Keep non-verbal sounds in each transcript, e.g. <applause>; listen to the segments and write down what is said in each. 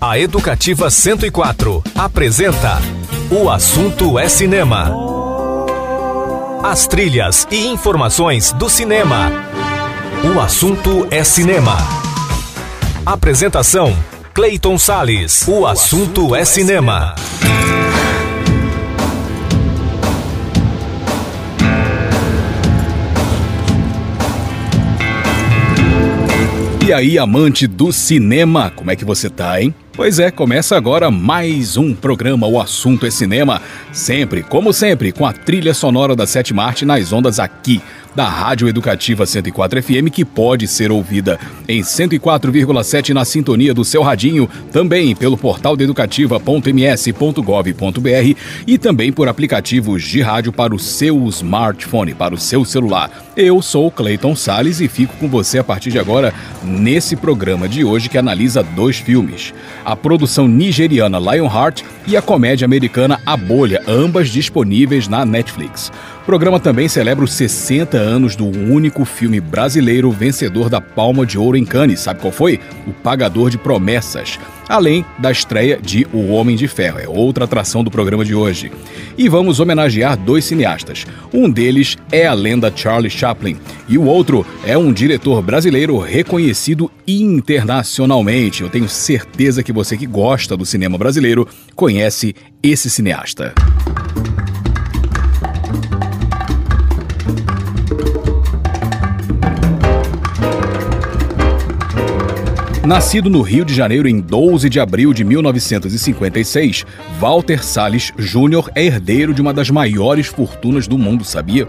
A Educativa 104 apresenta O Assunto é Cinema. As trilhas e informações do cinema. O Assunto é Cinema. Apresentação: Clayton Sales. O Assunto é Cinema. E aí, amante do cinema, como é que você tá, hein? Pois é, começa agora mais um programa O Assunto é Cinema, sempre, como sempre, com a trilha sonora da Sétima Arte nas ondas aqui da Rádio Educativa 104 FM, que pode ser ouvida em 104,7 na sintonia do seu radinho, também pelo portal de educativa.ms.gov.br e também por aplicativos de rádio para o seu smartphone, para o seu celular. Eu sou Clayton Sales e fico com você a partir de agora nesse programa de hoje que analisa dois filmes: a produção nigeriana Lionheart e a comédia americana A Bolha, ambas disponíveis na Netflix. O programa também celebra os 60 anos do único filme brasileiro vencedor da Palma de Ouro em Cannes. Sabe qual foi? O Pagador de Promessas. Além da estreia de O Homem de Ferro, é outra atração do programa de hoje. E vamos homenagear dois cineastas. Um deles é a lenda Charlie Chaplin e o outro é um diretor brasileiro reconhecido internacionalmente. Eu tenho certeza que você que gosta do cinema brasileiro conhece esse cineasta. Nascido no Rio de Janeiro em 12 de abril de 1956, Walter Salles Júnior é herdeiro de uma das maiores fortunas do mundo, sabia?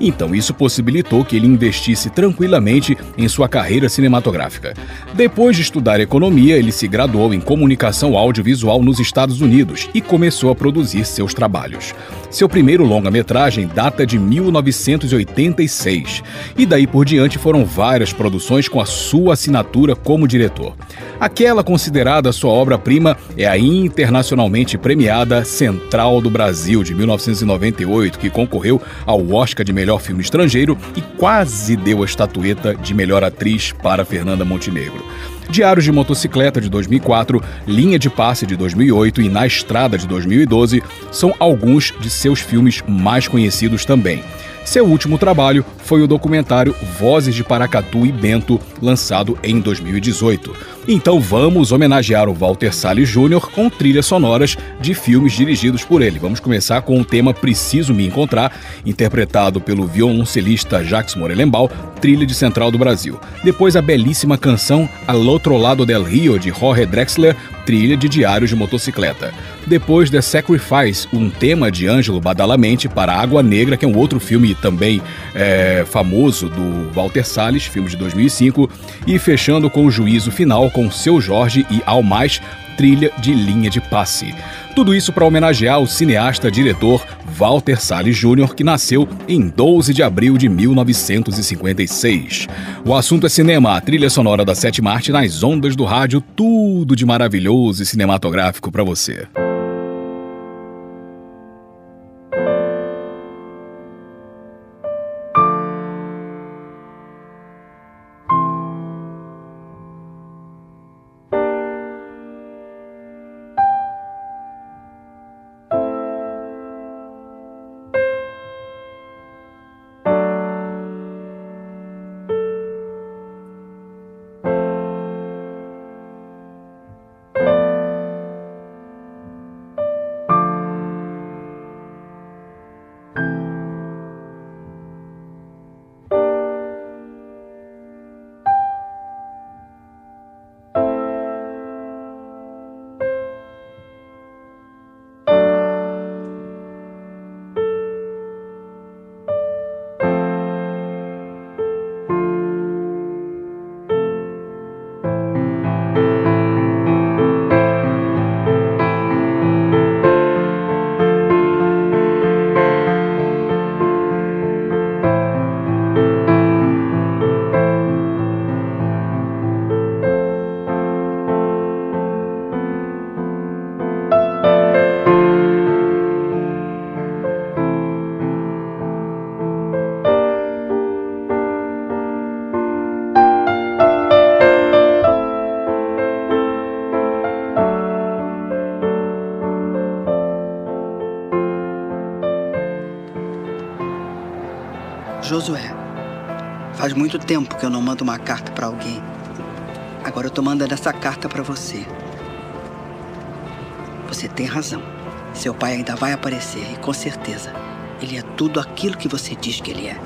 Então isso possibilitou que ele investisse tranquilamente em sua carreira cinematográfica. Depois de estudar economia, ele se graduou em comunicação audiovisual nos Estados Unidos e começou a produzir seus trabalhos. Seu primeiro longa-metragem data de 1986 e daí por diante foram várias produções com a sua assinatura como diretor. Aquela considerada sua obra-prima é a internacionalmente premiada Central do Brasil de 1998, que concorreu ao Oscar de melhor filme estrangeiro e quase deu a estatueta de melhor atriz para Fernanda Montenegro. Diários de Motocicleta de 2004, Linha de Passe de 2008 e Na Estrada de 2012 são alguns de seus filmes mais conhecidos também. Seu último trabalho foi o documentário Vozes de Paracatu e Bento, lançado em 2018. Então vamos homenagear o Walter Salles Jr. com trilhas sonoras de filmes dirigidos por ele. Vamos começar com o tema Preciso Me Encontrar, interpretado pelo violoncelista Jacques Morelenbaum, trilha de Central do Brasil. Depois a belíssima canção Al Outro Lado del Rio, de Jorge Drexler, trilha de Diários de Motocicleta. Depois The Sacrifice, um tema de Ângelo Badalamente para Água Negra, que é um outro filme também é, famoso do Walter Salles, filme de 2005. E fechando com o Juízo Final com Seu Jorge e Ao Mais, trilha de linha de passe. Tudo isso para homenagear o cineasta diretor Walter Salles Jr., que nasceu em 12 de abril de 1956. O assunto é cinema, a trilha sonora da sétima arte nas ondas do rádio, tudo de maravilhoso e cinematográfico para você. Josué. Faz muito tempo que eu não mando uma carta para alguém. Agora eu tô mandando essa carta para você. Você tem razão. Seu pai ainda vai aparecer e com certeza ele é tudo aquilo que você diz que ele é.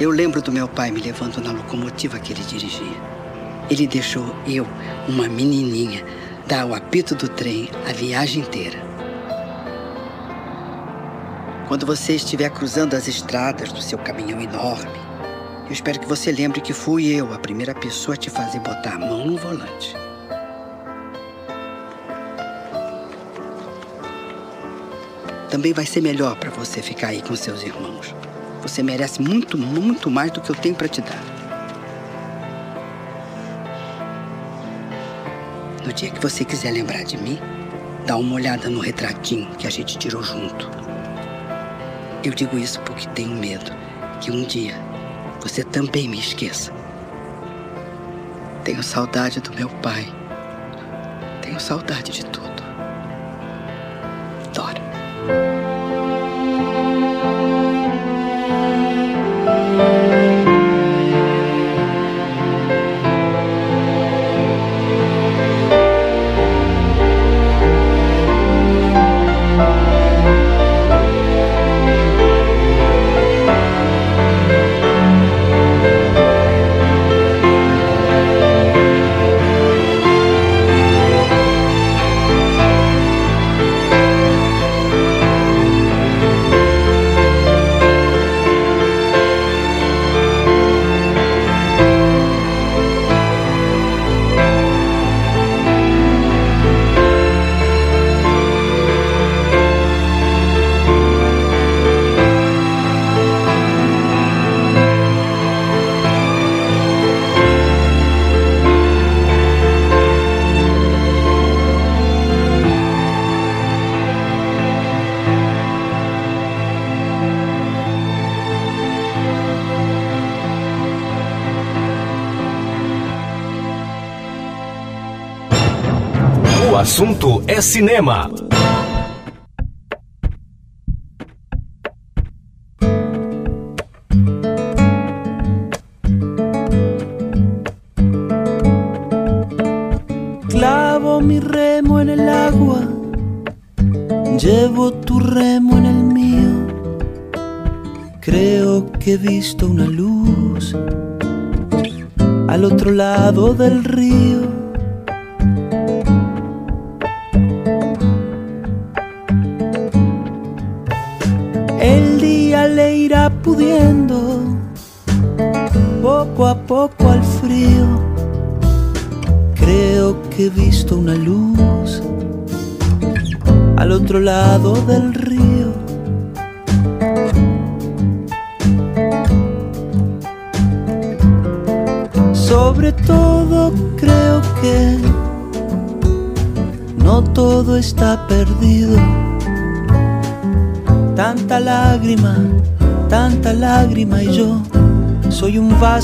Eu lembro do meu pai me levando na locomotiva que ele dirigia. Ele deixou eu, uma menininha, dar o apito do trem a viagem inteira. Quando você estiver cruzando as estradas do seu caminhão enorme, eu espero que você lembre que fui eu a primeira pessoa a te fazer botar a mão no volante. Também vai ser melhor para você ficar aí com seus irmãos. Você merece muito, muito mais do que eu tenho para te dar. No dia que você quiser lembrar de mim, dá uma olhada no retratinho que a gente tirou junto. Eu digo isso porque tenho medo que um dia você também me esqueça. Tenho saudade do meu pai. Tenho saudade de tudo. Assunto é cinema. Clavo mi remo en el agua, llevo tu remo en el mío. Creo que he visto una luz al otro lado del río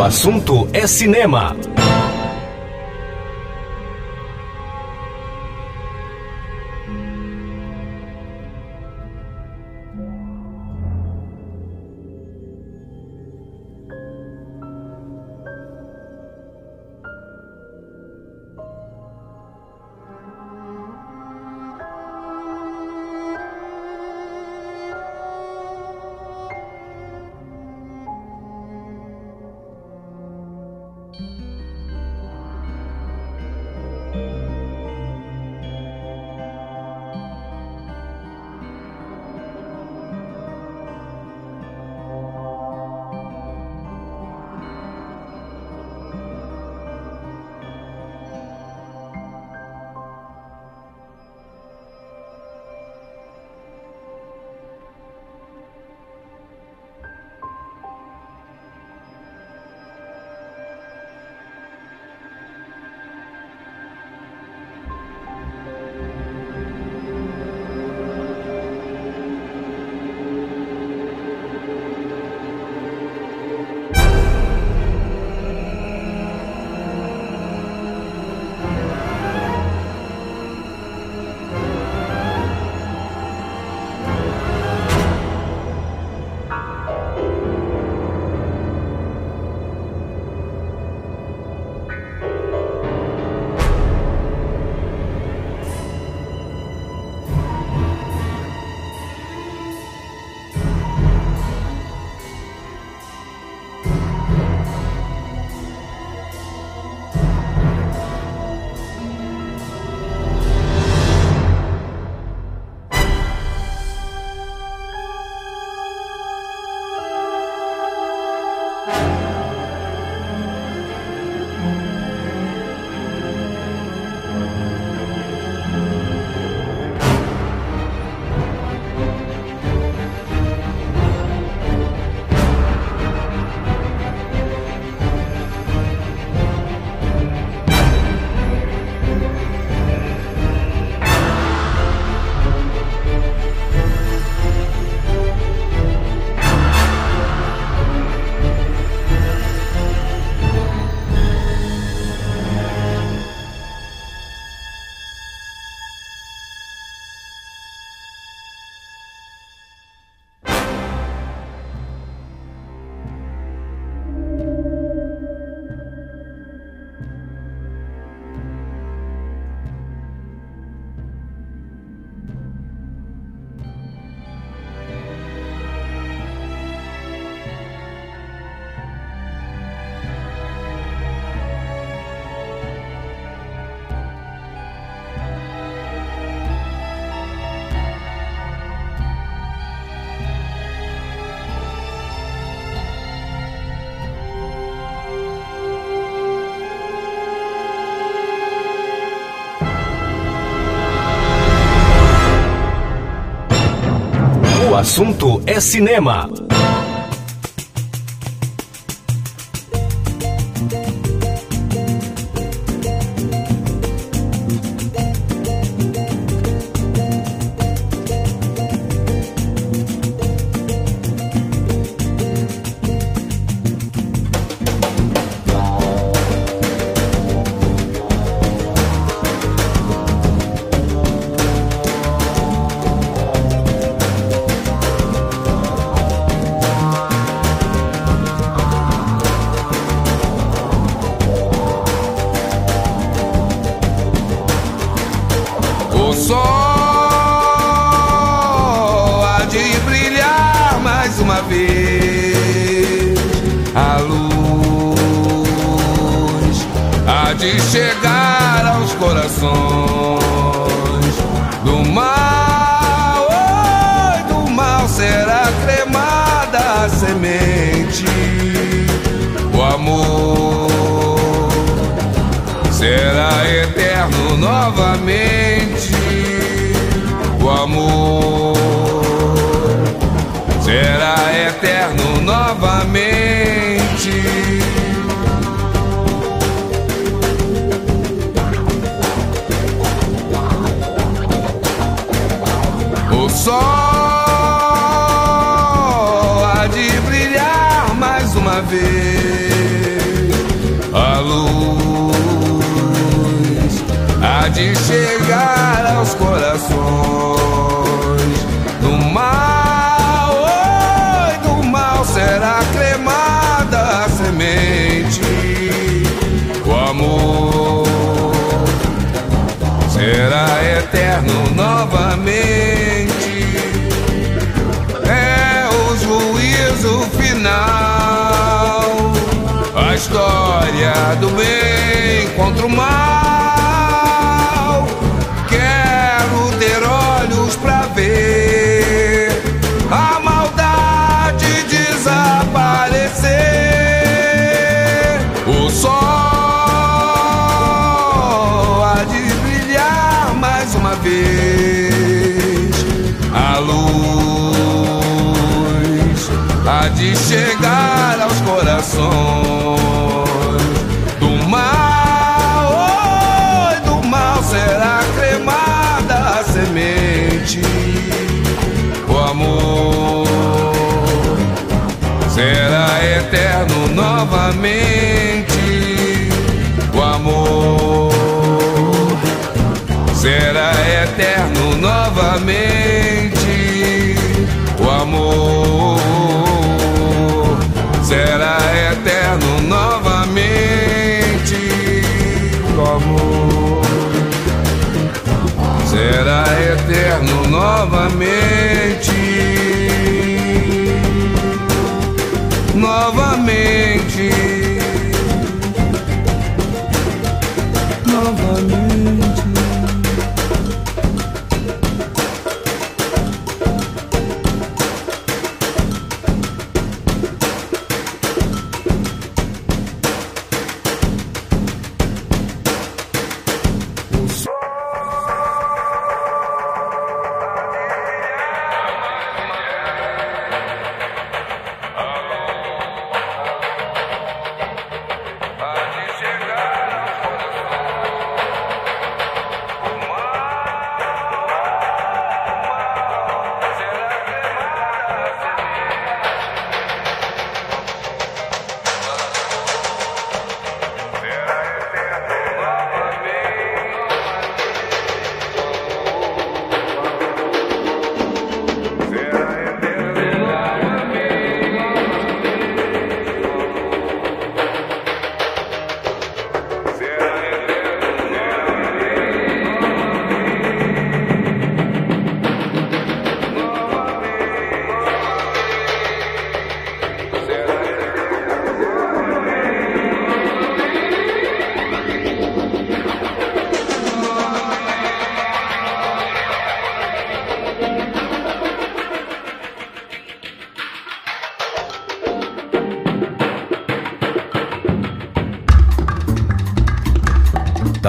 O assunto é cinema. Assunto é cinema.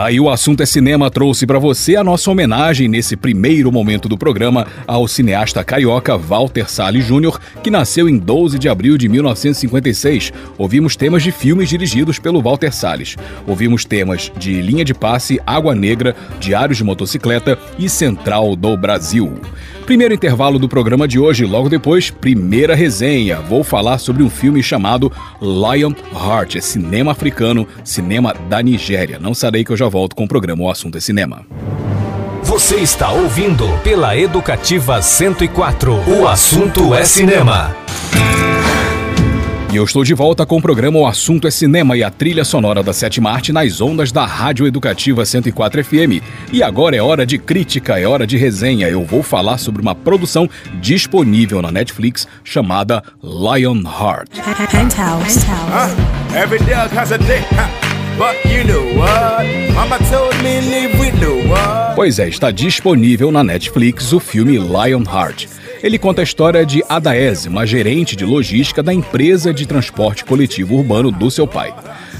Tá aí o assunto é cinema trouxe para você a nossa homenagem nesse primeiro momento do programa ao cineasta carioca Walter Salles Jr., que nasceu em 12 de abril de 1956. Ouvimos temas de filmes dirigidos pelo Walter Salles. Ouvimos temas de Linha de Passe, Água Negra, Diários de Motocicleta e Central do Brasil. Primeiro intervalo do programa de hoje, logo depois, primeira resenha. Vou falar sobre um filme chamado Lion Heart, é cinema africano, cinema da Nigéria. Não sarei que eu já volto com o programa O Assunto é Cinema. Você está ouvindo pela Educativa 104. O assunto é cinema. E eu estou de volta com o programa O Assunto é Cinema e a trilha sonora da Sete Marte nas ondas da Rádio Educativa 104 FM. E agora é hora de crítica, é hora de resenha. Eu vou falar sobre uma produção disponível na Netflix chamada Lionheart. Penthouse. Huh? Every dog has a day. Huh? But you know what? Mama told me live with the what? Pois é, está disponível na Netflix o filme Lionheart. Ele conta a história de Adaese, uma gerente de logística da empresa de transporte coletivo urbano do seu pai.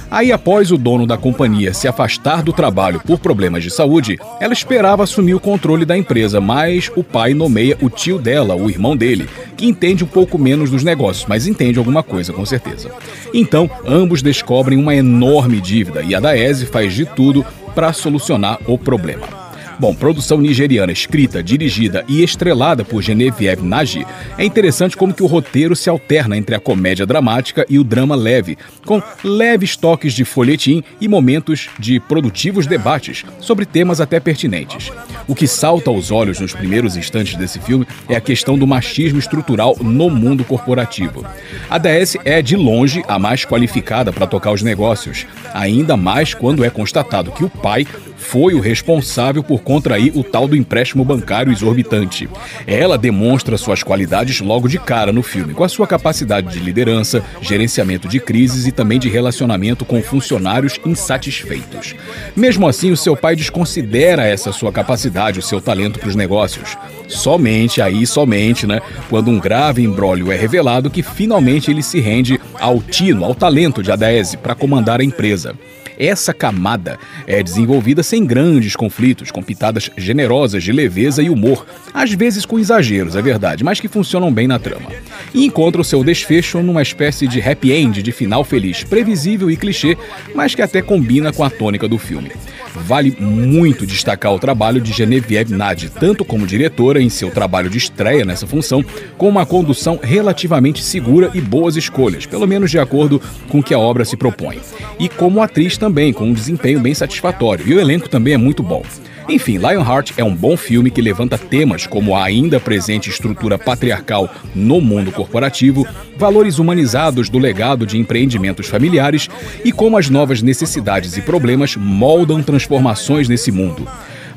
Aí, após o dono da companhia se afastar do trabalho por problemas de saúde, ela esperava assumir o controle da empresa, mas o pai nomeia o tio dela, o irmão dele, que entende um pouco menos dos negócios, mas entende alguma coisa com certeza. Então, ambos descobrem uma enorme dívida e a Daese faz de tudo para solucionar o problema. Bom, produção nigeriana escrita, dirigida e estrelada por Genevieve Nagy, é interessante como que o roteiro se alterna entre a comédia dramática e o drama leve, com leves toques de folhetim e momentos de produtivos debates sobre temas até pertinentes. O que salta aos olhos nos primeiros instantes desse filme é a questão do machismo estrutural no mundo corporativo. A DS é, de longe, a mais qualificada para tocar os negócios, ainda mais quando é constatado que o pai foi o responsável por contrair o tal do empréstimo bancário exorbitante. Ela demonstra suas qualidades logo de cara no filme, com a sua capacidade de liderança, gerenciamento de crises e também de relacionamento com funcionários insatisfeitos. Mesmo assim, o seu pai desconsidera essa sua capacidade, o seu talento para os negócios. Somente aí, somente, né, quando um grave embrólio é revelado que finalmente ele se rende ao tino, ao talento de Adaese para comandar a empresa. Essa camada é desenvolvida sem grandes conflitos, com pitadas generosas de leveza e humor, às vezes com exageros, é verdade, mas que funcionam bem na trama. E encontra o seu desfecho numa espécie de happy end de final feliz, previsível e clichê, mas que até combina com a tônica do filme. Vale muito destacar o trabalho de Genevieve Nadi, tanto como diretora em seu trabalho de estreia nessa função, com uma condução relativamente segura e boas escolhas, pelo menos de acordo com o que a obra se propõe. E como atriz também, com um desempenho bem satisfatório, e o elenco também é muito bom. Enfim, Lionheart é um bom filme que levanta temas como a ainda presente estrutura patriarcal no mundo corporativo, valores humanizados do legado de empreendimentos familiares e como as novas necessidades e problemas moldam transformações nesse mundo.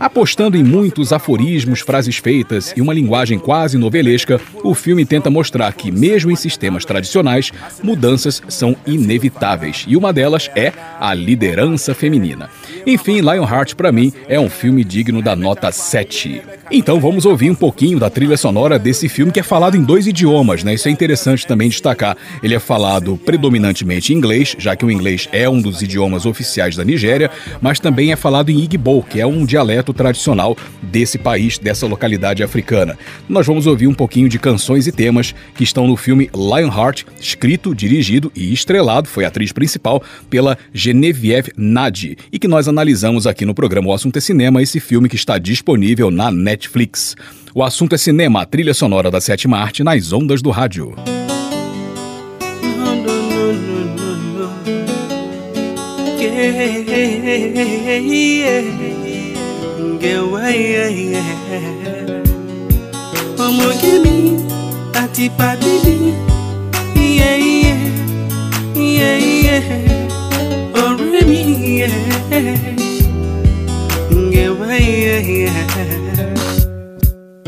Apostando em muitos aforismos, frases feitas e uma linguagem quase novelesca, o filme tenta mostrar que, mesmo em sistemas tradicionais, mudanças são inevitáveis e uma delas é a liderança feminina. Enfim, Lionheart para mim é um filme digno da nota 7. Então vamos ouvir um pouquinho da trilha sonora desse filme que é falado em dois idiomas, né? Isso é interessante também destacar. Ele é falado predominantemente em inglês, já que o inglês é um dos idiomas oficiais da Nigéria, mas também é falado em Igbo, que é um dialeto tradicional desse país, dessa localidade africana. Nós vamos ouvir um pouquinho de canções e temas que estão no filme Lionheart, escrito, dirigido e estrelado, foi a atriz principal, pela Genevieve Nadi, e que nós analisamos aqui no programa O Assunto é Cinema, esse filme que está disponível na Netflix. O assunto é cinema, a trilha sonora da sétima arte nas ondas do rádio. Oh, yeah.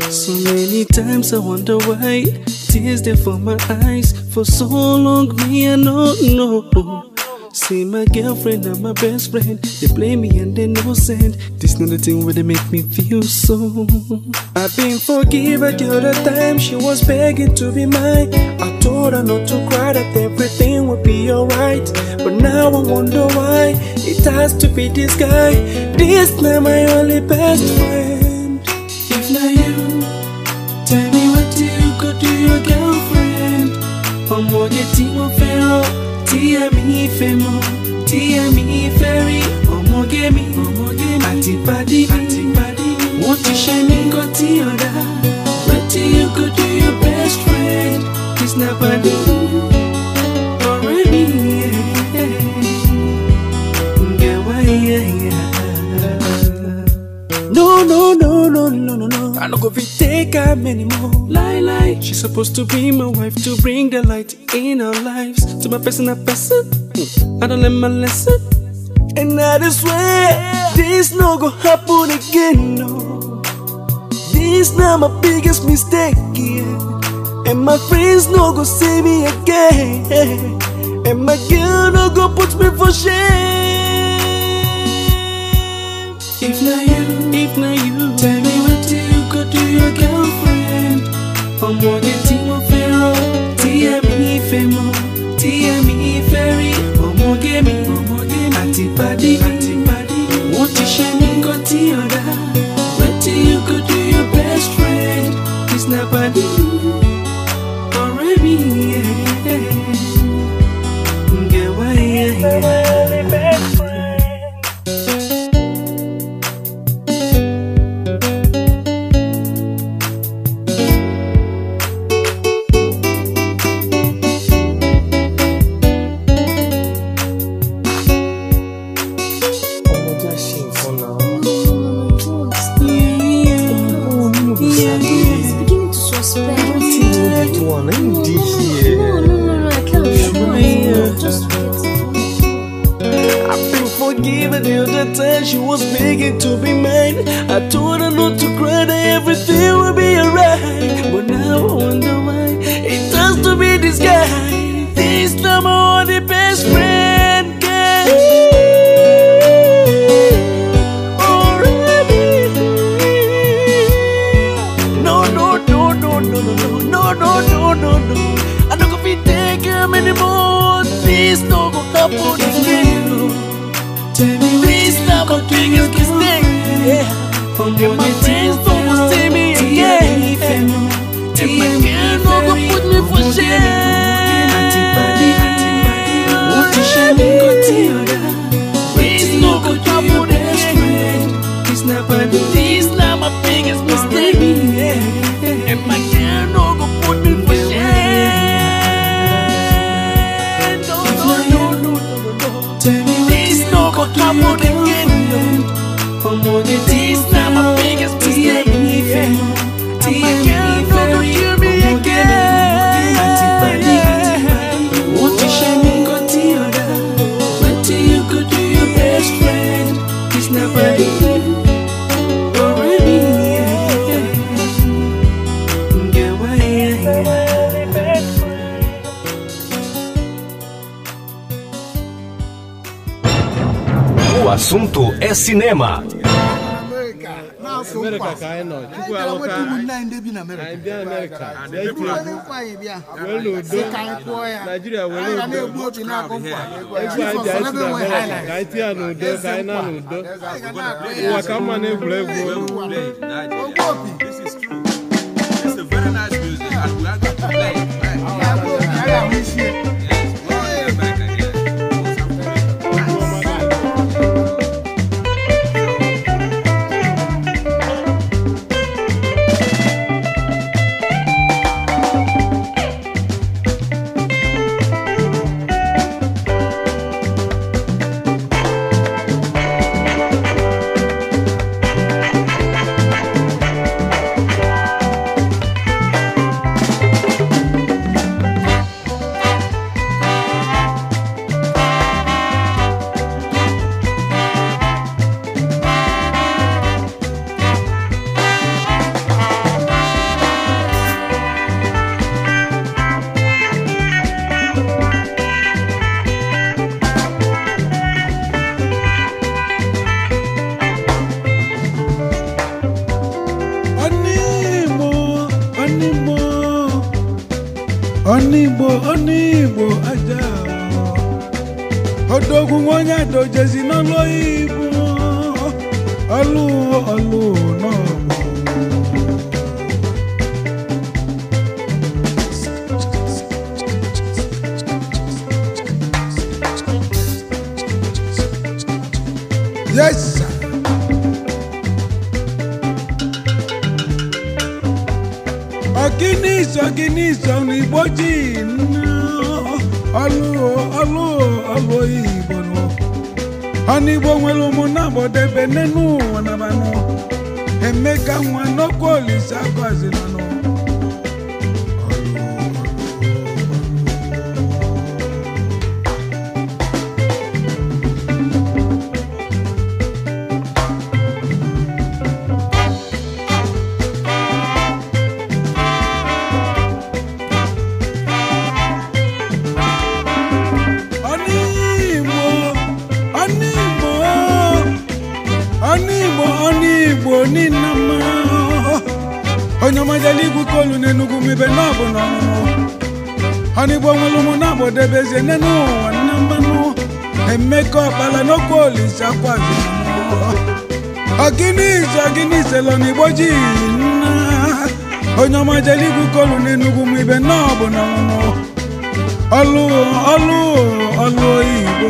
So many times I wonder why tears there for my eyes for so long. Me I don't know. See my girlfriend and my best friend, they play me and they no send. This not the thing where they make me feel so. I've been forgiven the other time she was begging to be mine. I told her not to cry that everything would be alright. But now I wonder why it has to be this guy. This not my only best friend. If not you, tell me what you could do your girlfriend. I'm getting more feral. DME Femo, DME Ferry, Omogemi, Omogemi, Atibadi, Atibadi. Won't you shine me, go to your What ti you your best friend? It's not. Already, No, no, no, no, no, no, no. I no go fit take her anymore. Lie, lie. She's supposed to be my wife to bring the light in our lives. To my person, a person. I don't learn my lesson. And I just swear, this no go happen again, no. This now my biggest mistake, yeah. And my friends no go see me again. And my girl no go put me for shame. If not you, if not you, your girlfriend. Pamoja timu fero Tia me femo Tia mi feri Omoge mi Atipadi Atipadi anyị tie ya n'udo ka n'udo ụwa ka mma na egwuregwu onígbò onígbò ajá odogun wọn yàtọ̀ jẹ̀sìn náà lóyún ìbùn ọlú ọlú náà. igbo ji ọlụ igbo nwere ụmụnna gbodebe n'elu ụwa nabanụ emeka nwa n'oke olise agọzi nanụ oji nna onye ọma jeligwu kolu n'enugwu m ibe na ọ bụ na ọlụ ọlụ ọlụ igbo.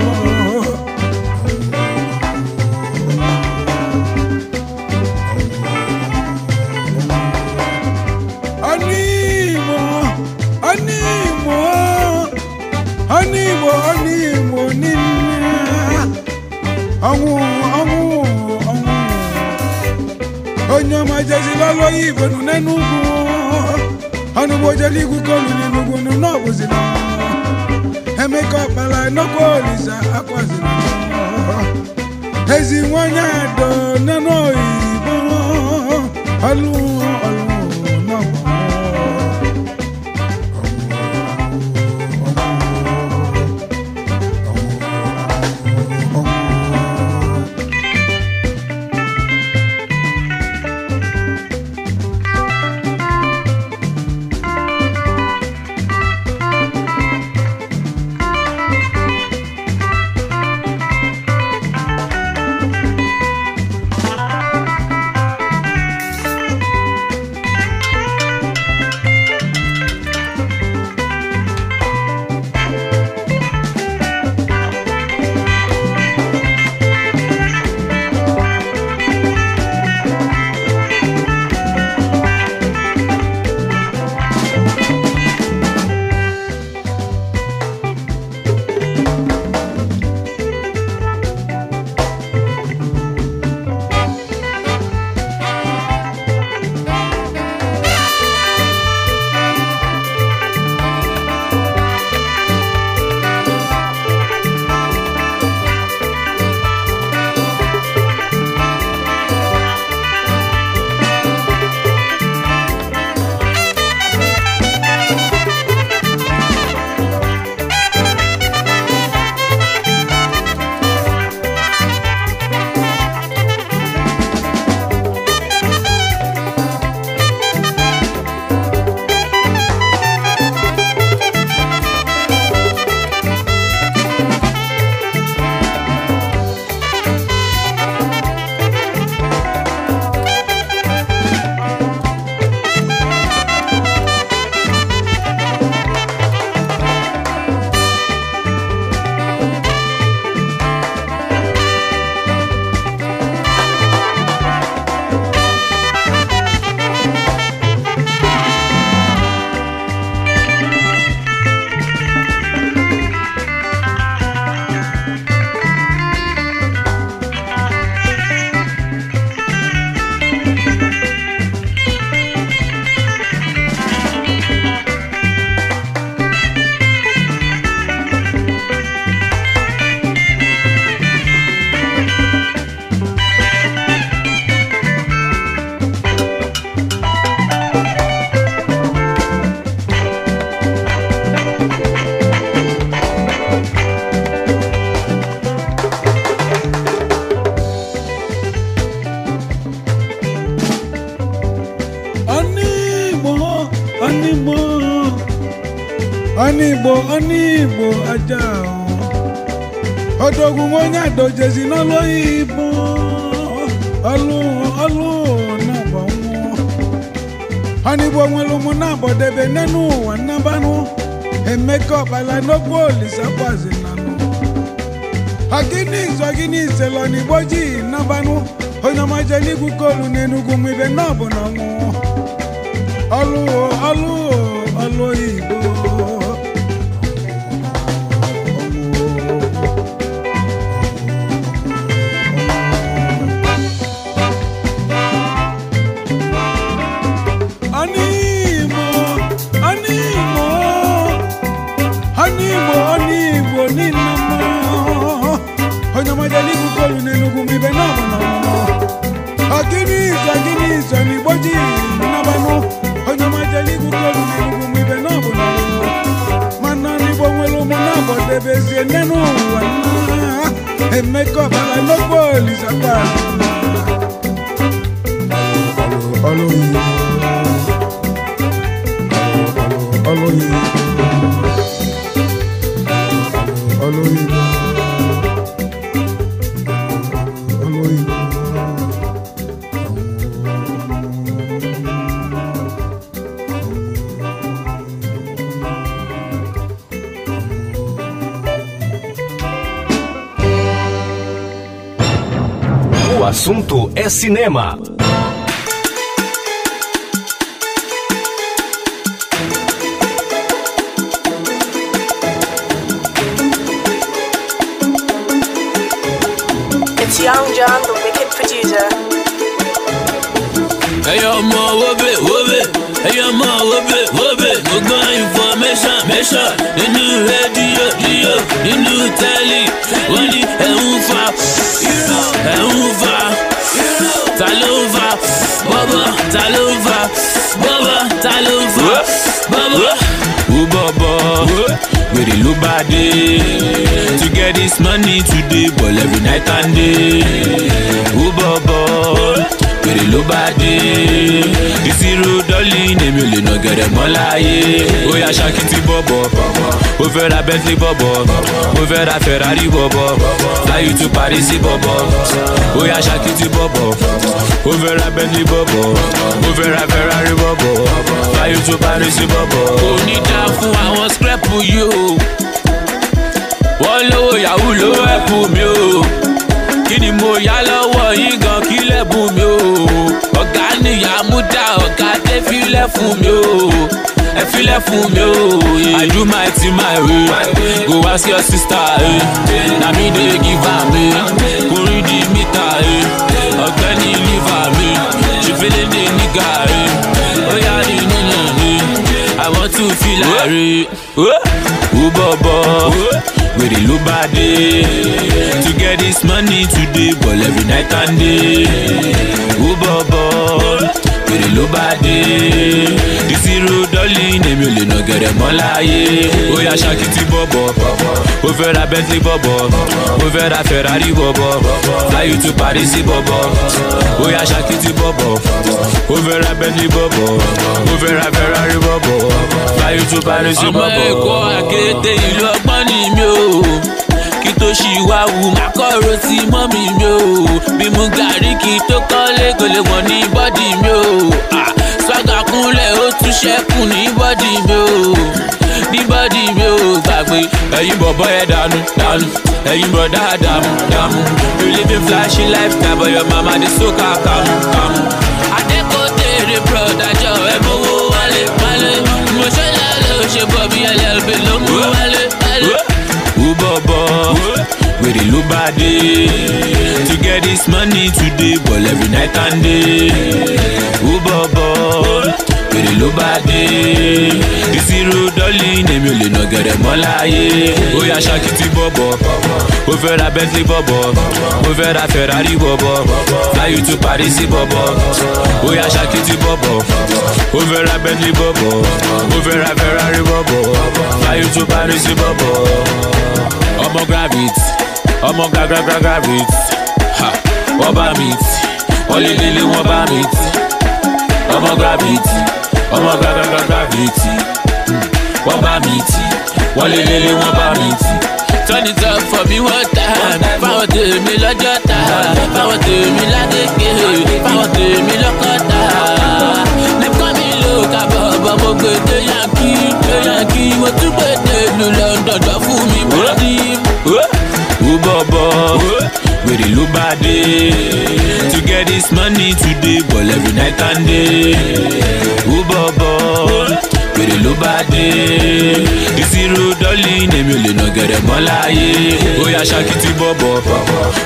onye ọma jezilala onye igwenu n'enugwu ọnụ gbojele igwu kolu n'enugwu n'ọbụzila emeka ọkpala n'ọkwa olisa akwazila ezi nwanyị adọ n'enu oyibo ọlụ onye adojezi n'ọlụ Igbo. Ọlụ ọlụ na-agba nwụọ. Onigbo nwere ụmụ na-agbọdebe n'enu ụwa nnabanụ. Emeka ọkpala n'okwu olisa kwazi nanụ. Ọgịnị nzọ ọgịnị iselọ n'Igbo ji nnabanụ. Onye ọma jeli igwu kolu n'Enugwu mụ ibe n'ọbụ na ọnwụ. Ọlụ ọlụ ọlụ Igbo. cinema. It's Young John, the wicked producer. Hey, it, whoop it. Hey, yo, ma, whoop it, whoop it. We're going for Mesha, Mesha. The new radio. The new tally. One, taluva, boba, taluva, baba. Wo baba? we the look bad To get this money today, but every night and day. Wo baba? Wèrè ló bá dé. Ìṣirò dọ́lì èmi ò lè nà gẹ̀rẹ̀ mọ́ láyé. ó yà ṣàkìtì bọ̀bọ̀. Ó fẹ́ ra bentley bọ̀bọ̀. Ó fẹ́ ra ferrari bọ̀bọ̀. Fly you to paris bọ̀bọ̀. Ó yà ṣàkìtì bọ̀bọ̀. Ó fẹ́ ra bentley bọ̀bọ̀. Ó fẹ́ ra ferrari bọ̀bọ̀. Fly you to paris bọ̀bọ̀. kò ní dá fún àwọn scrap yìí o. Wọ́n lówó yahoo ló ẹ̀pù mi o. Kí ni mo yá lọ́wọ́ yín gan kí lẹ́bùn mi o? Ọ̀gá nìyá mú dá ọ̀gá dé filẹ̀ fún mi o. Ẹ filẹ̀ fún mi o i do my thing my way. Go ask your sister na me dey give am kò rí di mítà ọ̀gbẹ́ni liver mi ṣèfẹ́lẹ́ dé nígà ó yá ní nínú mi i want to feel like. ó bọ̀bọ̀ wèrè ló bá dé to get this money today ball every night and day. Ó bọ̀bọ̀ wèrè ló bá dé ìṣirò dọ́lì èmi ò lè nà gẹ̀rẹ̀ mọ́ láyé ó yà ṣàkìtì bọ̀bọ̀ ó fẹ́ ra bentley bọ̀bọ̀ ó fẹ́ ra ferrari bọ̀bọ̀ fly you to paris bọ̀bọ̀ ó yà ṣàkìtì bọ̀bọ̀. Ó fẹ́ ra bentley bọ̀bọ̀ ó fẹ́ ra ferrari bọ̀bọ̀ fly you to paris bọ̀bọ̀. ọmọ ẹ̀kọ́ akéde ìlú ọgbọ́n ni mi ò kí tó ṣì wá wù má kọ̀rọ̀ sí mọ́mì mi ò bí mu gàrí kí tó kọ́lé kò lè wọ̀n ní bọ́dì mi ò swaga kúnlẹ̀ ó tún ṣẹ́kù ní bọ́dì mi ò ní bọ́dì mi ò gbàgbé ẹ̀yin bọ̀bọ̀ ẹ̀ dànù dànù ẹ̀yin bọ̀dá dàmú dàmú. You live in flashy lifestyle but your mama dey soak her kàmú kàmú. adékòtèrè broda jọ ẹ mowó wálé wálé. Mo ṣe lálẹ́ ò ṣe bọ̀ bí llb ló mú wálé wálé. Ó bọ̀bọ̀? Wèrè ló bá dé. To get this money today ball every night and day. Ó bọ̀bọ̀ wèrè ló bá dé. Ìṣirò dọ́lì èmi ò lè nà gẹ̀rẹ̀ mọ́ láyé. Ó yà ṣàkìtì bọ̀bọ̀. Ó fẹ́ ra bentley bọ̀bọ̀. Ó fẹ́ ra ferrari bọ̀bọ̀. Fly to paris bọ̀bọ̀. Ó yà ṣàkìtì bọ̀bọ̀. Ó fẹ́ ra bentley bọ̀bọ̀. Ó fẹ́ ra ferrari bọ̀bọ̀. Fly to paris bọ̀bọ̀. Ọmọ gravit. Ọmọ gragragra gravit. Wọ́n bá mi. Tì wọ́n lé lélẹ̀ wọ́n bá mi. Tì ọmọ gravit ọmọ gragragra gravit wọ́n bá mi tì wọ́n lé lélẹ̀ wọ́n bá mi tì. it up for me one time? Fáwọn tèmi lọ́jọ́ ta. Fáwọn tèmi ládégé fáwọn tèmi lọ́kọ́ta. Lẹ́kọ́ mi ló kábọ̀ bọ́ mo gbé dé yankí dé yankí mo tún gbé dé lu london dọ́ fún mi bọ́dí. ó bọ̀bọ̀ wèrè ló bá dé. To get this money today ball every night and day. Ó bọ̀bọ̀ wèrè ló bá dé. Ìṣirò dọ́lì èmi ò lè nà gẹ̀rẹ̀ mọ́ láyé. Ó yà ṣàkìtì bọ̀bọ̀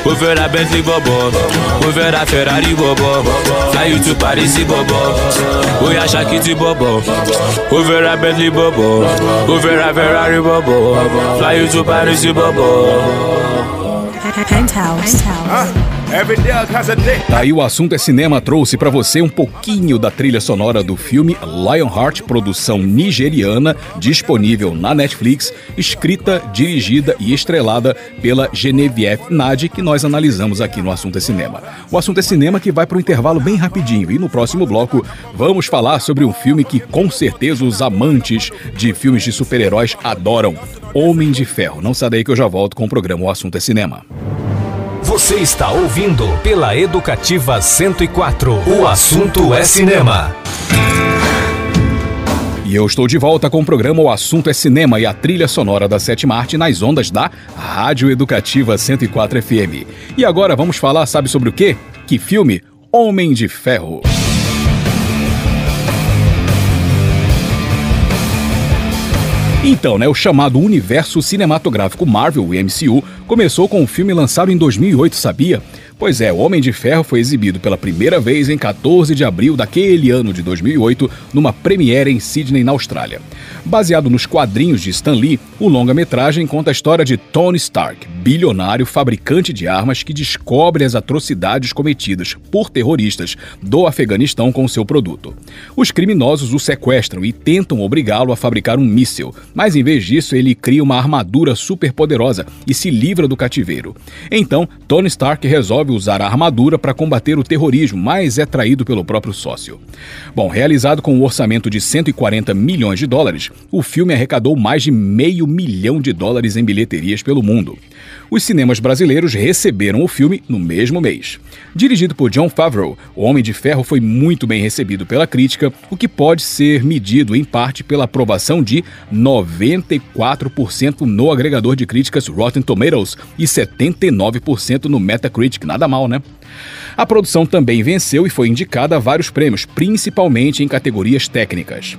ó fẹ́ ra bentley bọ̀bọ̀ ó fẹ́ ra ferrari bọ̀bọ̀ fly you to paris bọ̀bọ̀ ó yà ṣàkìtì bọ̀bọ̀ ó fẹ́ bentley bọ̀bọ̀ ó fẹ́ ra ferrari bọ̀bọ̀ fly you to paris bọ̀bọ̀. Penthouse. Ah, Every Doug has a day. Daí o assunto é cinema trouxe para você um pouquinho da trilha sonora do filme Lionheart, produção nigeriana, disponível na Netflix, escrita, dirigida e estrelada pela Genevieve Nadi, que nós analisamos aqui no Assunto é Cinema. O Assunto é Cinema que vai para um intervalo bem rapidinho e no próximo bloco vamos falar sobre um filme que com certeza os amantes de filmes de super-heróis adoram, Homem de Ferro. Não sai daí que eu já volto com o programa O Assunto é Cinema. Você está ouvindo pela Educativa 104. O assunto é cinema. E eu estou de volta com o programa O Assunto é Cinema e a trilha sonora da Sétima Arte nas ondas da Rádio Educativa 104 FM. E agora vamos falar, sabe sobre o quê? Que filme? Homem de Ferro. Então, né, o chamado universo cinematográfico Marvel, o MCU, começou com um filme lançado em 2008, sabia? Pois é, O Homem de Ferro foi exibido pela primeira vez em 14 de abril daquele ano de 2008, numa premiere em Sydney, na Austrália. Baseado nos quadrinhos de Stan Lee, o longa-metragem conta a história de Tony Stark, bilionário fabricante de armas que descobre as atrocidades cometidas por terroristas do Afeganistão com seu produto. Os criminosos o sequestram e tentam obrigá-lo a fabricar um míssil, mas em vez disso ele cria uma armadura superpoderosa e se livra do cativeiro. Então, Tony Stark resolve usar a armadura para combater o terrorismo, mas é traído pelo próprio sócio. Bom, realizado com um orçamento de 140 milhões de dólares, o filme arrecadou mais de meio milhão de dólares em bilheterias pelo mundo. Os cinemas brasileiros receberam o filme no mesmo mês. Dirigido por John Favreau, O Homem de Ferro foi muito bem recebido pela crítica, o que pode ser medido em parte pela aprovação de 94% no agregador de críticas Rotten Tomatoes e 79% no Metacritic. Nada mal, né? A produção também venceu e foi indicada a vários prêmios, principalmente em categorias técnicas.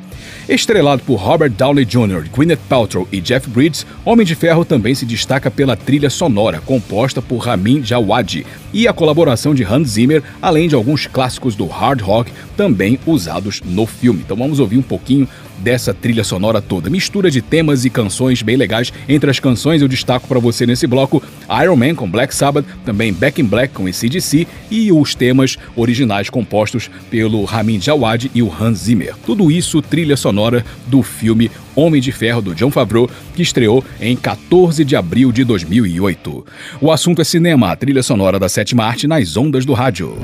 Estrelado por Robert Downey Jr., Gwyneth Paltrow e Jeff Bridges, Homem de Ferro também se destaca pela trilha sonora, composta por Ramin Djawadi, e a colaboração de Hans Zimmer, além de alguns clássicos do hard rock também usados no filme. Então vamos ouvir um pouquinho dessa trilha sonora toda. Mistura de temas e canções bem legais. Entre as canções eu destaco para você nesse bloco Iron Man com Black Sabbath, também Back in Black com ACDC e os temas originais compostos pelo Ramin Djawadi e o Hans Zimmer. Tudo isso trilha sonora do filme Homem de Ferro do John Favreau, que estreou em 14 de abril de 2008. O assunto é cinema, a trilha sonora da sétima arte nas ondas do rádio.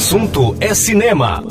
Assunto é cinema.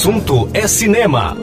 Assunto é cinema.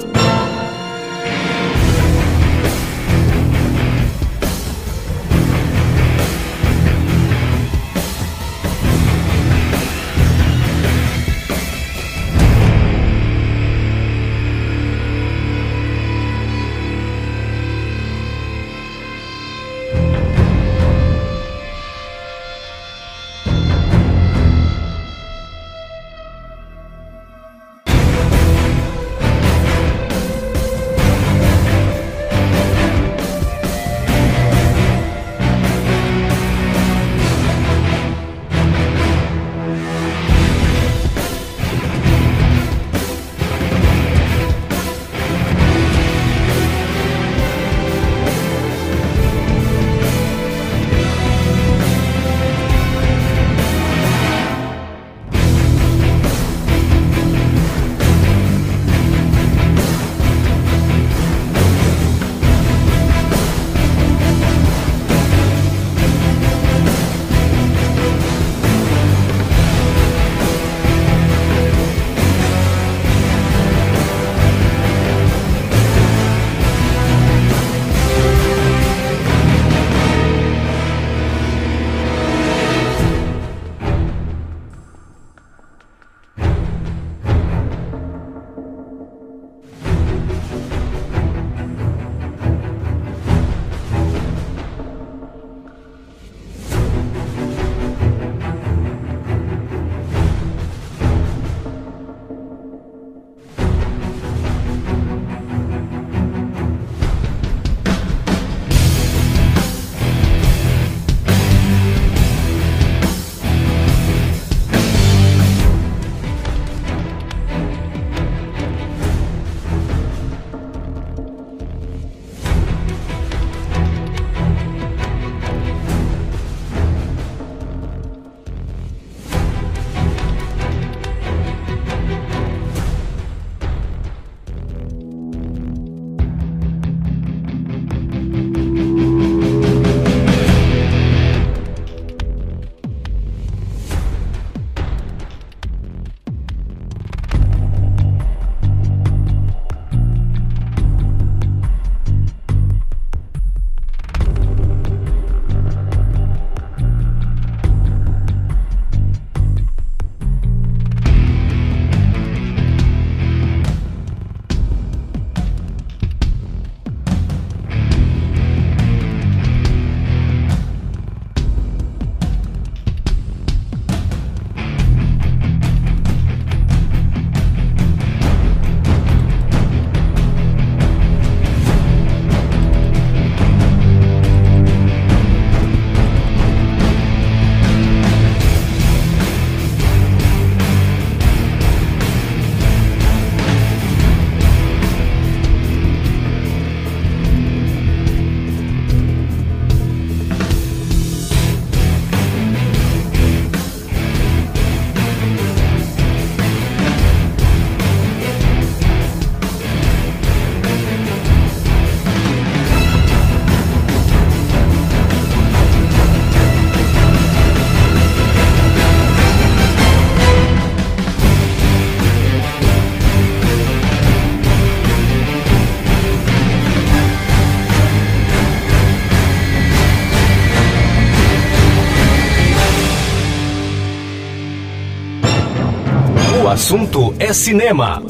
Assunto é cinema.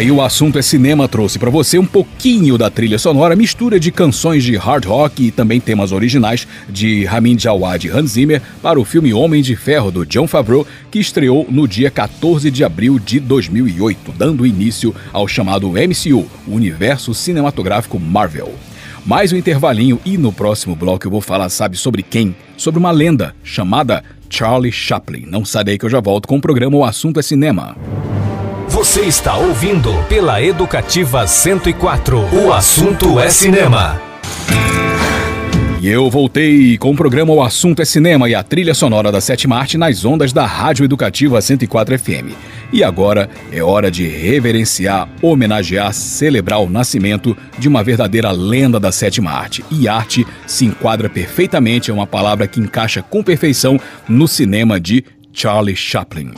Aí o assunto é cinema trouxe para você um pouquinho da trilha sonora, mistura de canções de hard rock e também temas originais de Ramin Djawad e Hans Zimmer para o filme Homem de Ferro do John Favreau, que estreou no dia 14 de abril de 2008, dando início ao chamado MCU, Universo Cinematográfico Marvel. Mais um intervalinho e no próximo bloco eu vou falar, sabe sobre quem? Sobre uma lenda chamada Charlie Chaplin. Não sai daí que eu já volto com o programa O Assunto é Cinema. Você está ouvindo pela Educativa 104. O assunto é cinema. E eu voltei com o programa O Assunto é Cinema e a trilha sonora da Sétima Arte nas ondas da Rádio Educativa 104 FM. E agora é hora de reverenciar, homenagear, celebrar o nascimento de uma verdadeira lenda da sétima arte. E arte se enquadra perfeitamente, é uma palavra que encaixa com perfeição no cinema de Charlie Chaplin.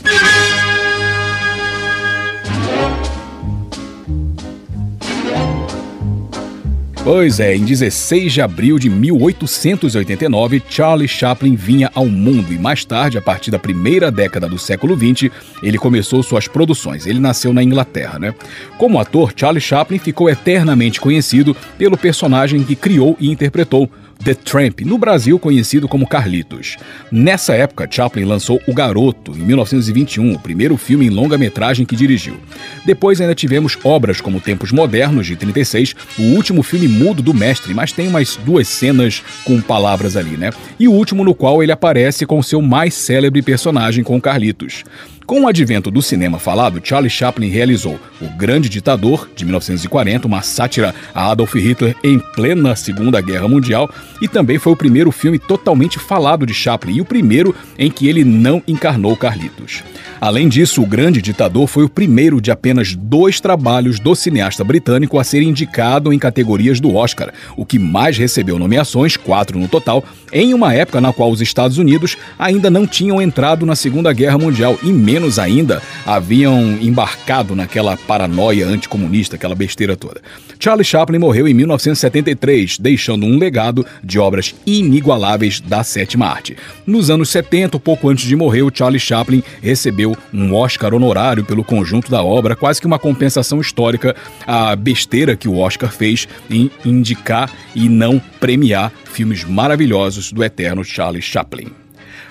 Pois é, em 16 de abril de 1889, Charlie Chaplin vinha ao mundo e mais tarde, a partir da primeira década do século XX, ele começou suas produções. Ele nasceu na Inglaterra, né? Como ator, Charlie Chaplin ficou eternamente conhecido pelo personagem que criou e interpretou, The Tramp, no Brasil conhecido como Carlitos. Nessa época, Chaplin lançou O Garoto, em 1921, o primeiro filme em longa-metragem que dirigiu. Depois ainda tivemos obras como Tempos Modernos, de 36, o último filme mudo do mestre, mas tem umas duas cenas com palavras ali, né? E o último no qual ele aparece com seu mais célebre personagem com Carlitos. Com o advento do cinema falado, Charlie Chaplin realizou O Grande Ditador, de 1940, uma sátira a Adolf Hitler em plena Segunda Guerra Mundial, e também foi o primeiro filme totalmente falado de Chaplin e o primeiro em que ele não encarnou Carlitos. Além disso, O Grande Ditador foi o primeiro de apenas dois trabalhos do cineasta britânico a ser indicado em categorias do Oscar, o que mais recebeu nomeações, quatro no total, em uma época na qual os Estados Unidos ainda não tinham entrado na Segunda Guerra Mundial e menos ainda haviam embarcado naquela paranoia anticomunista, aquela besteira toda. Charlie Chaplin morreu em 1973, deixando um legado de obras inigualáveis da sétima arte. Nos anos 70, pouco antes de morrer, o Charlie Chaplin recebeu um Oscar honorário pelo conjunto da obra, quase que uma compensação histórica à besteira que o Oscar fez em indicar e não premiar filmes maravilhosos do eterno Charlie Chaplin.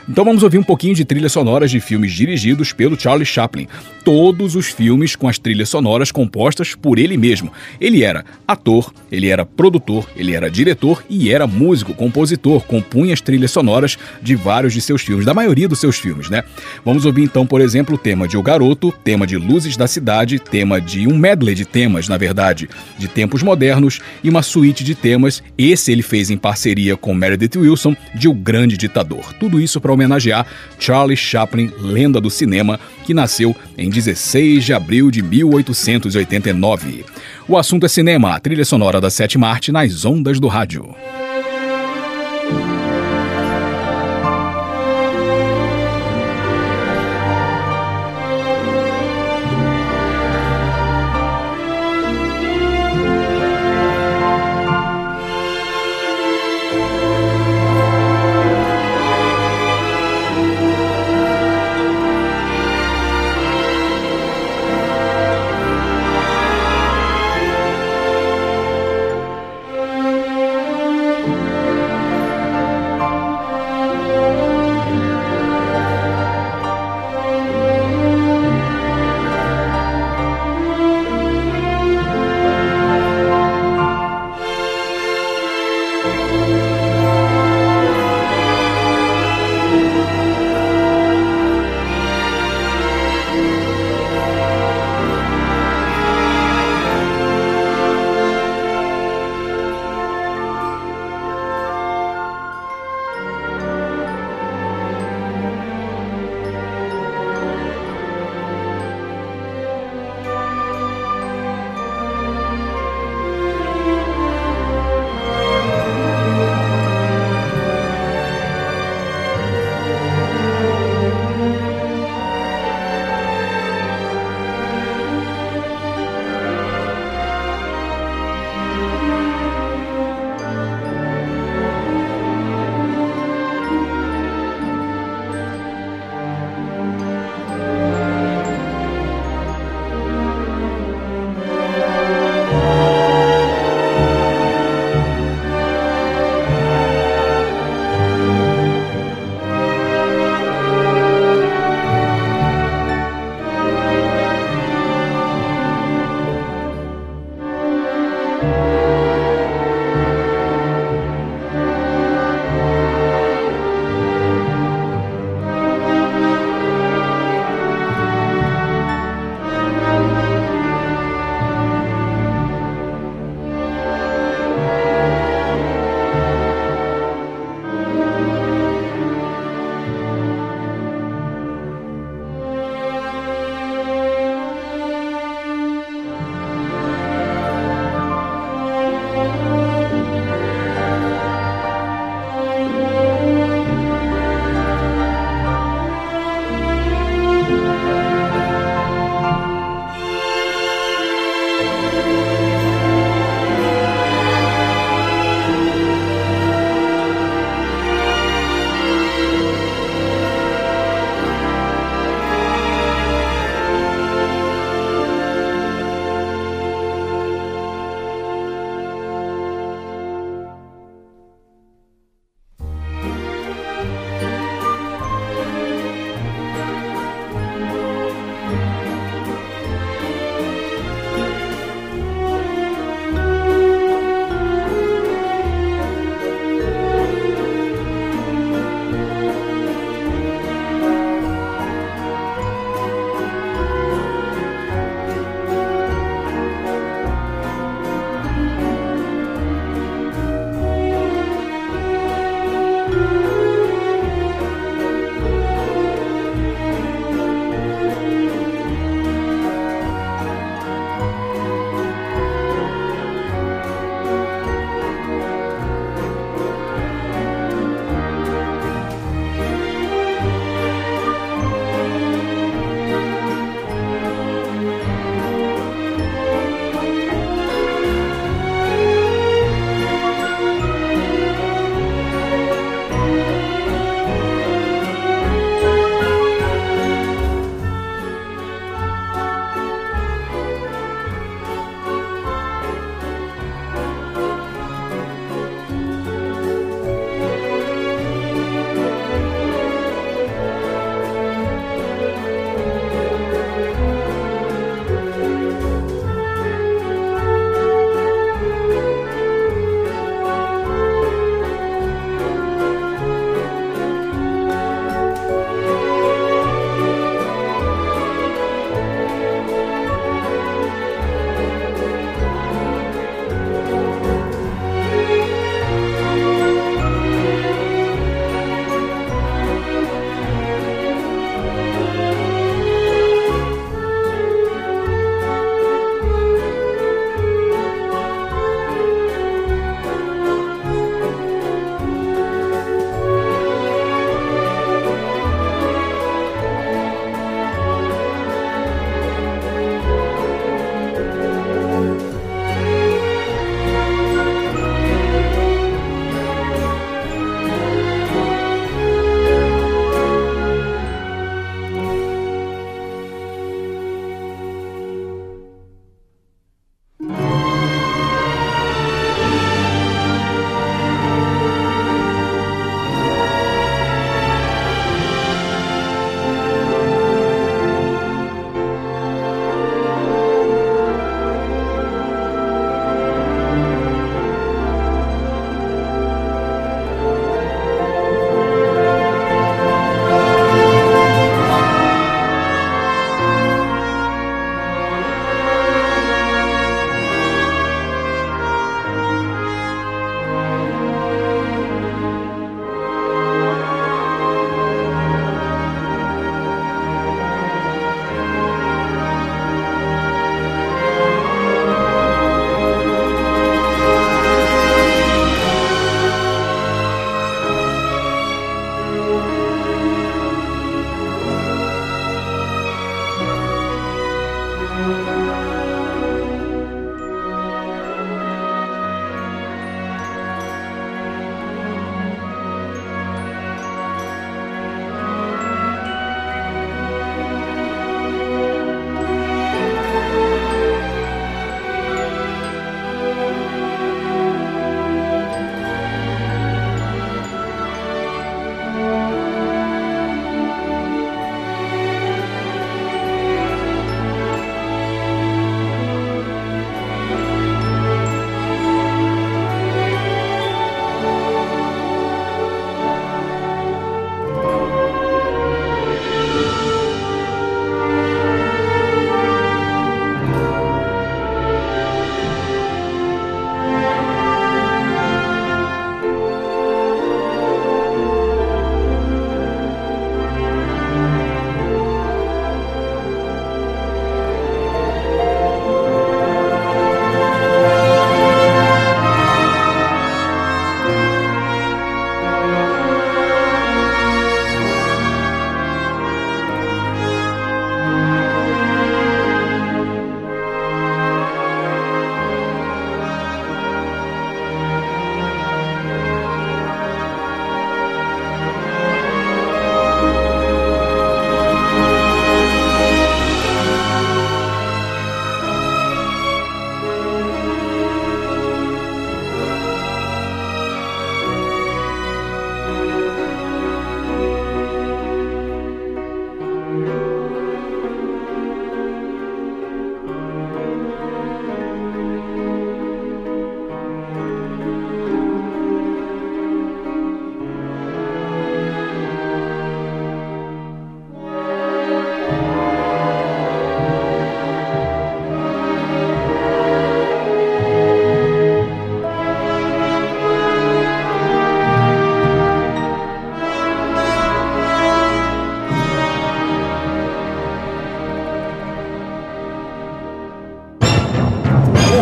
Então vamos ouvir um pouquinho de trilhas sonoras de filmes dirigidos pelo Charlie Chaplin. Todos os filmes com as trilhas sonoras compostas por ele mesmo. Ele era ator, ele era produtor, ele era diretor e era músico, compositor, compunha as trilhas sonoras de vários de seus filmes, da maioria dos seus filmes, né? Vamos ouvir então, por exemplo, o tema de O Garoto, tema de Luzes da Cidade, tema de um medley de temas, na verdade, de tempos modernos e uma suíte de temas. Esse ele fez em parceria com Meredith Wilson de O Grande Ditador. Tudo isso para homenagear Charlie Chaplin, lenda do cinema, que nasceu em 16 de abril de 1889. O assunto é cinema, a trilha sonora da sétima arte nas ondas do rádio.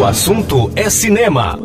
Assunto é cinema.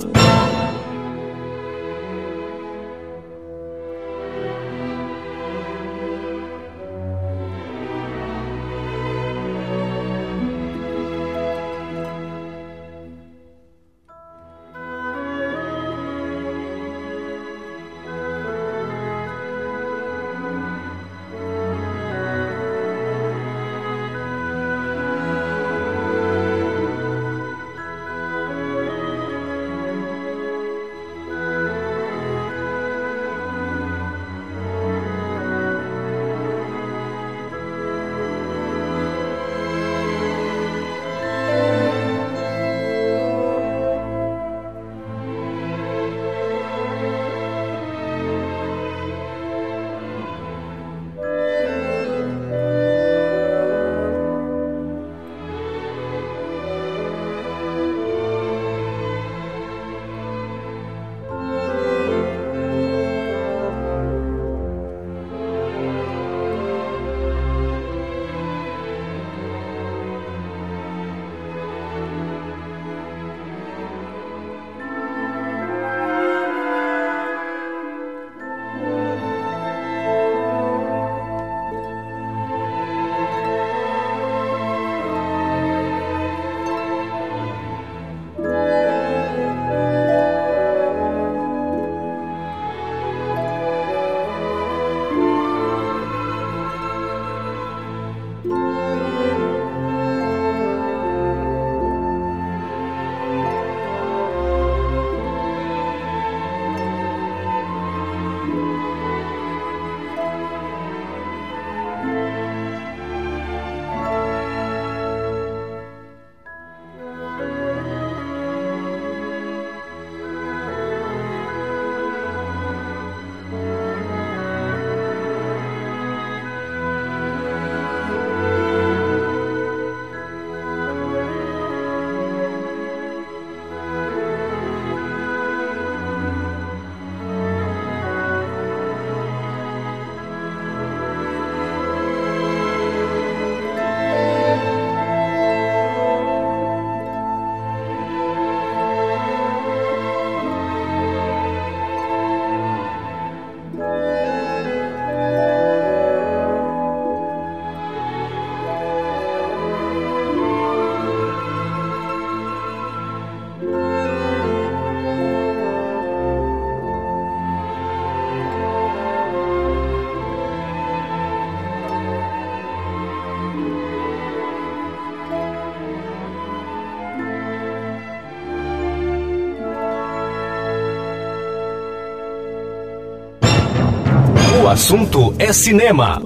Assunto é cinema.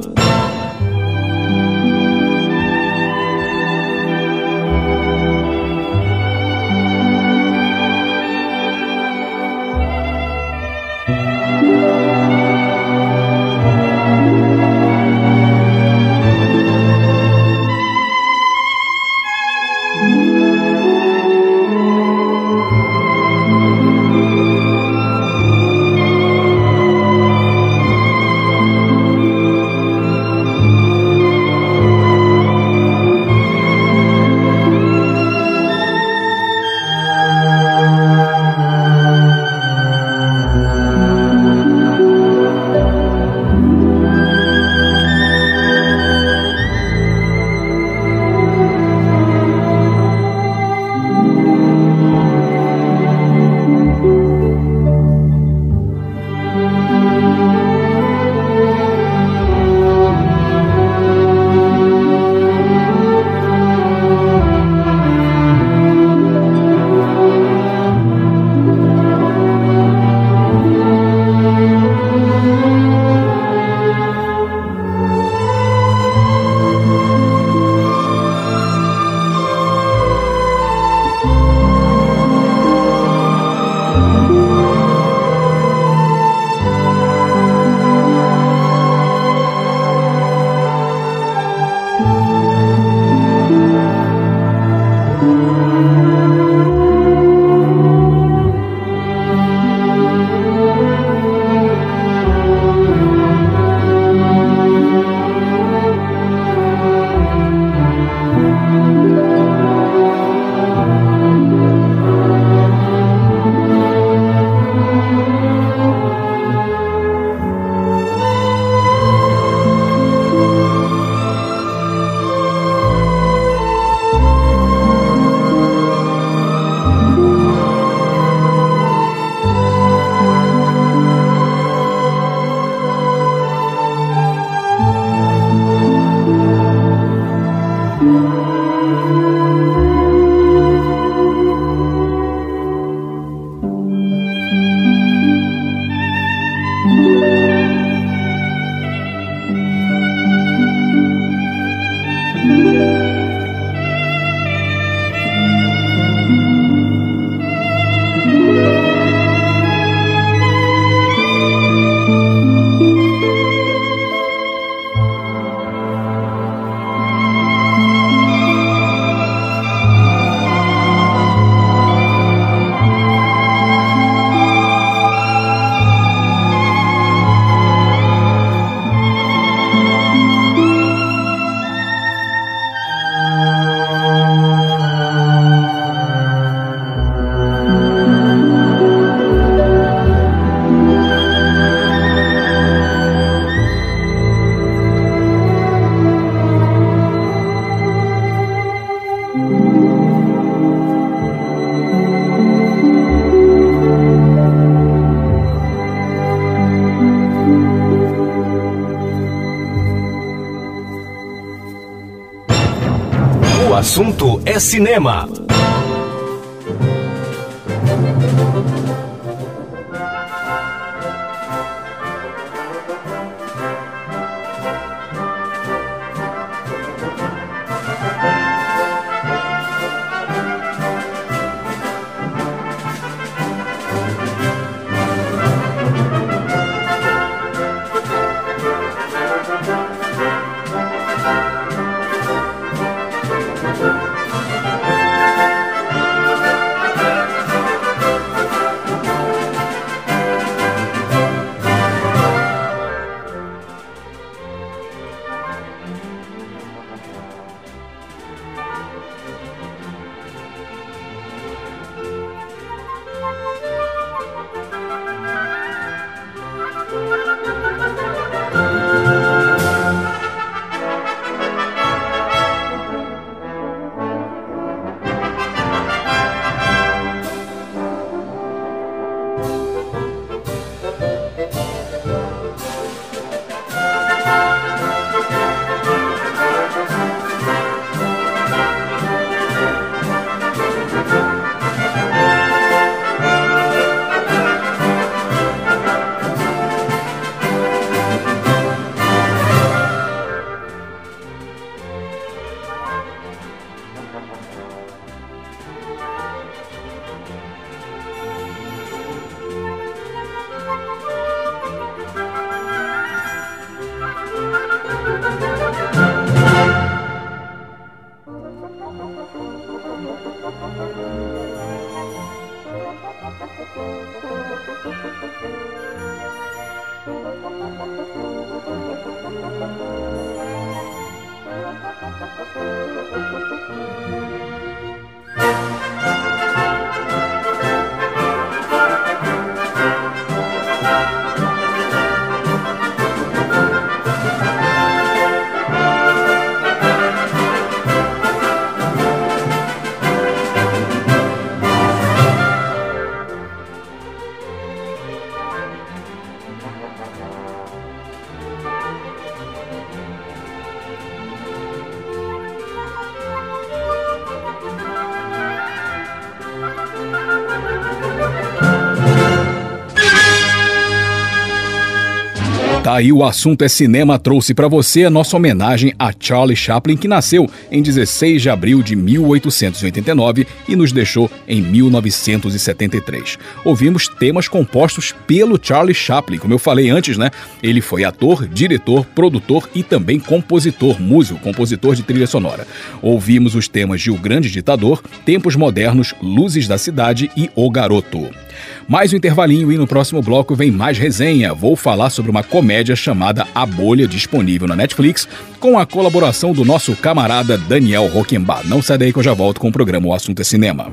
É cinema. Aí o assunto é cinema trouxe para você a nossa homenagem a Charlie Chaplin que nasceu em 16 de abril de 1889 e nos deixou em 1973. Ouvimos temas compostos pelo Charlie Chaplin, como eu falei antes, né? Ele foi ator, diretor, produtor e também compositor, músico, compositor de trilha sonora. Ouvimos os temas de O Grande Ditador, Tempos Modernos, Luzes da Cidade e O Garoto. Mais um intervalinho e no próximo bloco vem mais resenha. Vou falar sobre uma comédia chamada A Bolha, disponível na Netflix, com a colaboração do nosso camarada Daniel Roquembar. Não sai daí que eu já volto com o programa O Assunto é Cinema.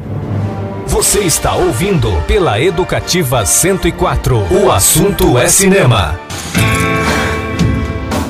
Você está ouvindo pela Educativa 104. O assunto é cinema.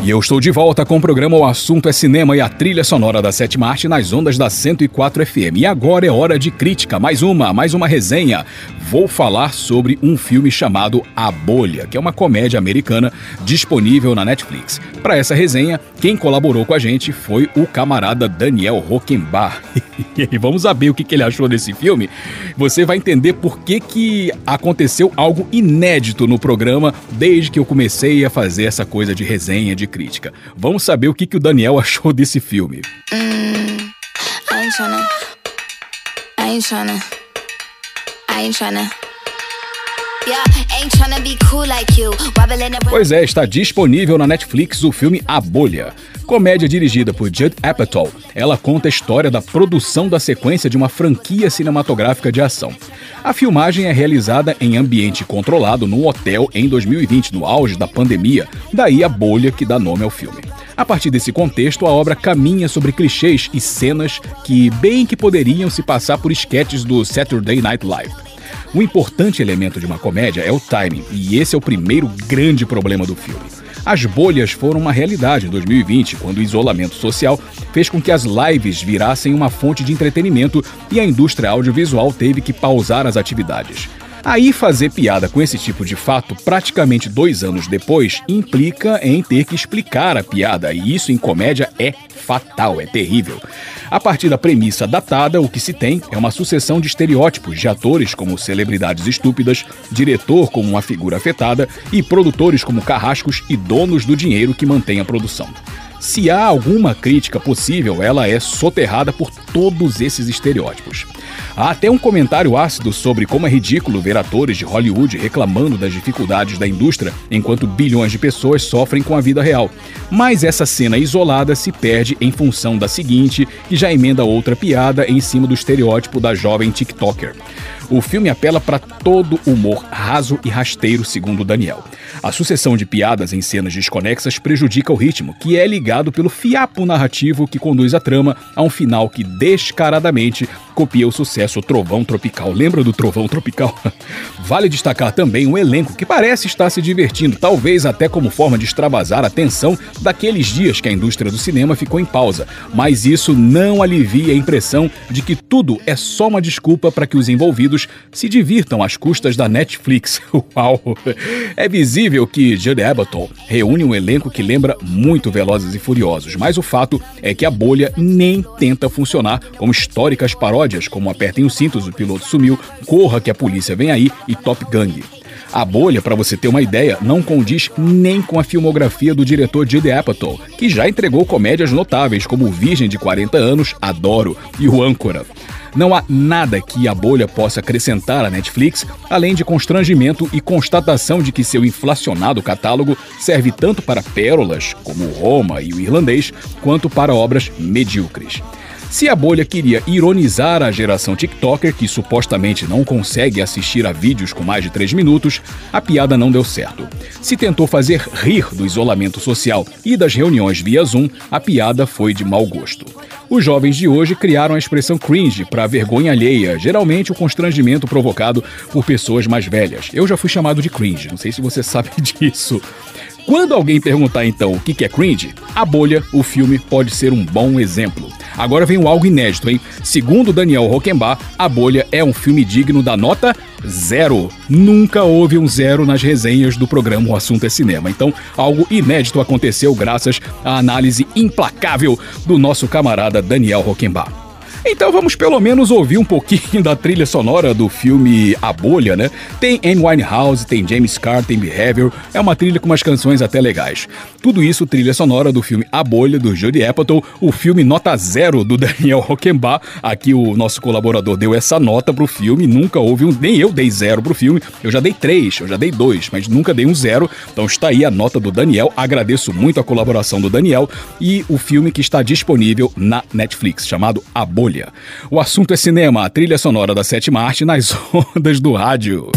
E eu estou de volta com o programa O Assunto é Cinema e a trilha sonora da Sétima Arte nas ondas da 104 FM. E agora é hora de crítica, mais uma, mais uma resenha. Vou falar sobre um filme chamado A Bolha, que é uma comédia americana disponível na Netflix. Para essa resenha, quem colaborou com a gente foi o camarada Daniel Rockenbach. <laughs> e vamos saber o que ele achou desse filme. Você vai entender por que, que aconteceu algo inédito no programa desde que eu comecei a fazer essa coisa de resenha, de crítica. Vamos saber o que, que o Daniel achou desse filme. Mm, I ain't tryna. I ain't tryna. I ain't tryna. Pois é, está disponível na Netflix o filme A Bolha. Comédia dirigida por Judd Apatow, ela conta a história da produção da sequência de uma franquia cinematográfica de ação. A filmagem é realizada em ambiente controlado num hotel em 2020, no auge da pandemia, daí a bolha que dá nome ao filme. A partir desse contexto, a obra caminha sobre clichês e cenas que bem que poderiam se passar por esquetes do Saturday Night Live. O importante elemento de uma comédia é o timing, e esse é o primeiro grande problema do filme. As bolhas foram uma realidade em 2020, quando o isolamento social fez com que as lives virassem uma fonte de entretenimento e a indústria audiovisual teve que pausar as atividades. Aí fazer piada com esse tipo de fato praticamente dois anos depois implica em ter que explicar a piada, e isso em comédia é fatal, é terrível. A partir da premissa datada, o que se tem é uma sucessão de estereótipos de atores como celebridades estúpidas, diretor como uma figura afetada e produtores como carrascos e donos do dinheiro que mantém a produção. Se há alguma crítica possível, ela é soterrada por todos esses estereótipos. Há até um comentário ácido sobre como é ridículo ver atores de Hollywood reclamando das dificuldades da indústria enquanto bilhões de pessoas sofrem com a vida real. Mas essa cena isolada se perde em função da seguinte, que já emenda outra piada em cima do estereótipo da jovem TikToker. O filme apela para todo humor raso e rasteiro, segundo Daniel. A sucessão de piadas em cenas desconexas prejudica o ritmo, que é ligado pelo fiapo narrativo que conduz a trama a um final que descaradamente copia o sucesso Trovão Tropical. Lembra do Trovão Tropical? <laughs> vale destacar também um elenco que parece estar se divertindo, talvez até como forma de extravasar a tensão daqueles dias que a indústria do cinema ficou em pausa. Mas isso não alivia a impressão de que tudo é só uma desculpa para que os envolvidos se divirtam às custas da Netflix. <laughs> Uau! É visível que Judd Apatow reúne um elenco que lembra muito Velozes e Furiosos, mas o fato é que a bolha nem tenta funcionar como históricas paródias como Apertem os Cintos, o piloto sumiu, Corra que a polícia vem aí e Top Gang. A bolha, para você ter uma ideia, não condiz nem com a filmografia do diretor Judd Apatow, que já entregou comédias notáveis como Virgem de 40 anos, Adoro e O Âncora. Não há nada que a bolha possa acrescentar à Netflix, além de constrangimento e constatação de que seu inflacionado catálogo serve tanto para pérolas, como Roma e o Irlandês, quanto para obras medíocres. Se a bolha queria ironizar a geração TikToker, que supostamente não consegue assistir a vídeos com mais de 3 minutos, a piada não deu certo. Se tentou fazer rir do isolamento social e das reuniões via Zoom, a piada foi de mau gosto. Os jovens de hoje criaram a expressão cringe para vergonha alheia, geralmente o constrangimento provocado por pessoas mais velhas. Eu já fui chamado de cringe, não sei se você <laughs> sabe disso. Quando alguém perguntar então o que é cringe, A Bolha, o filme, pode ser um bom exemplo. Agora vem algo inédito, hein? Segundo Daniel Rockenbach, A Bolha é um filme digno da nota zero. Nunca houve um zero nas resenhas do programa O Assunto é Cinema. Então, algo inédito aconteceu graças à análise implacável do nosso camarada Daniel Rockenbach. Então vamos pelo menos ouvir um pouquinho <laughs> da trilha sonora do filme A Bolha, né? Tem Amy Winehouse, tem James Carr, tem Behavior, é uma trilha com umas canções até legais. Tudo isso trilha sonora do filme A Bolha, do Judy Apatow, o filme nota zero do <laughs> Daniel Rockenbach. Aqui o nosso colaborador deu essa nota pro filme, nunca houve um, nem eu dei zero pro filme, eu já dei três, eu já dei dois, mas nunca dei um zero, então está aí a nota do Daniel, agradeço muito a colaboração do Daniel e o filme que está disponível na Netflix, chamado A Bolha. O assunto é cinema, a trilha sonora da sétima arte nas <laughs> ondas do rádio.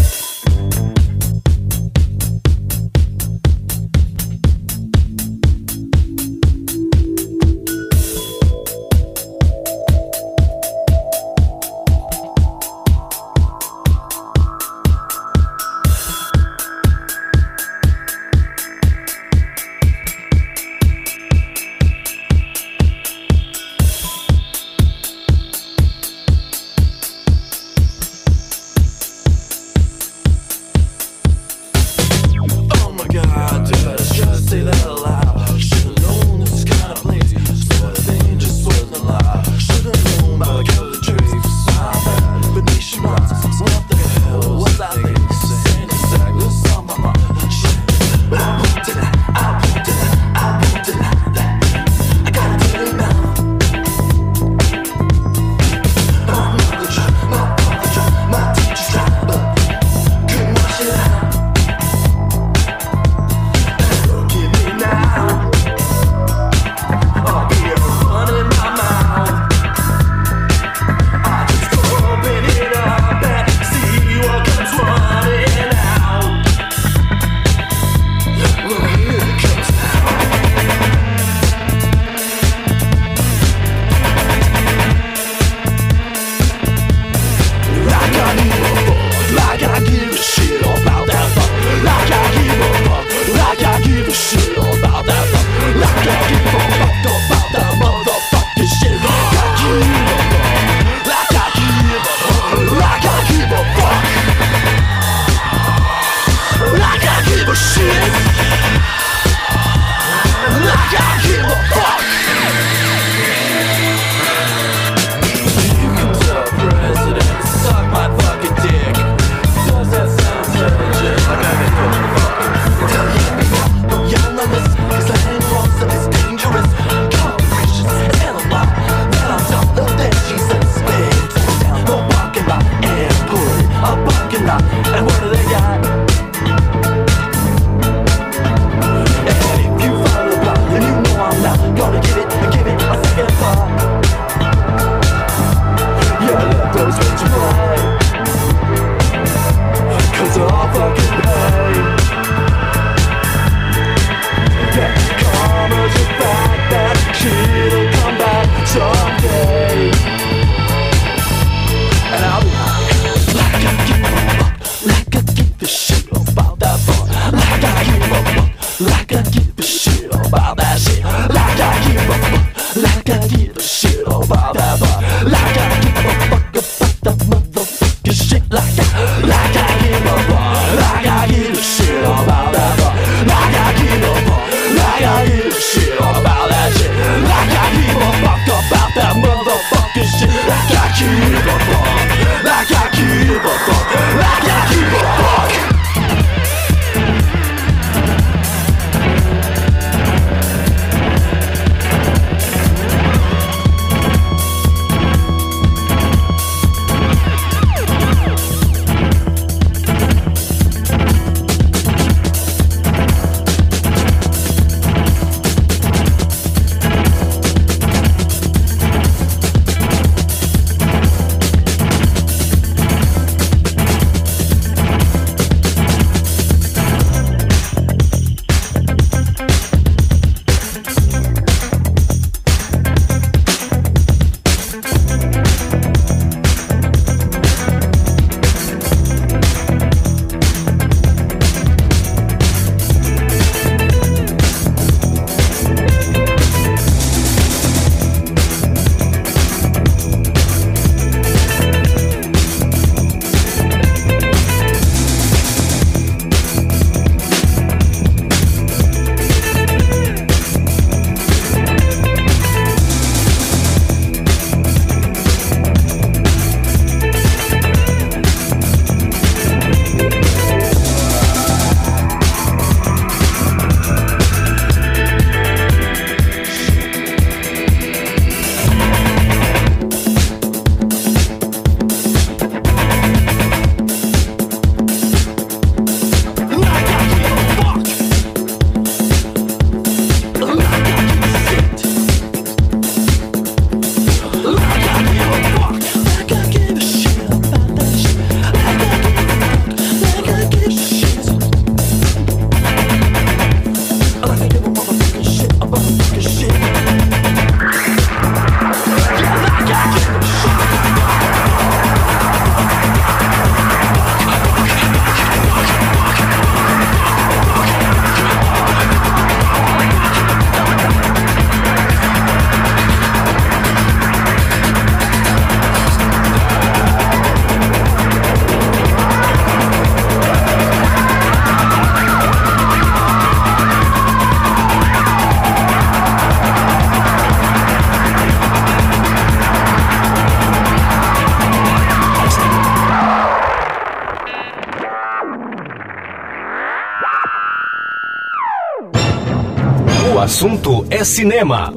Assunto é cinema.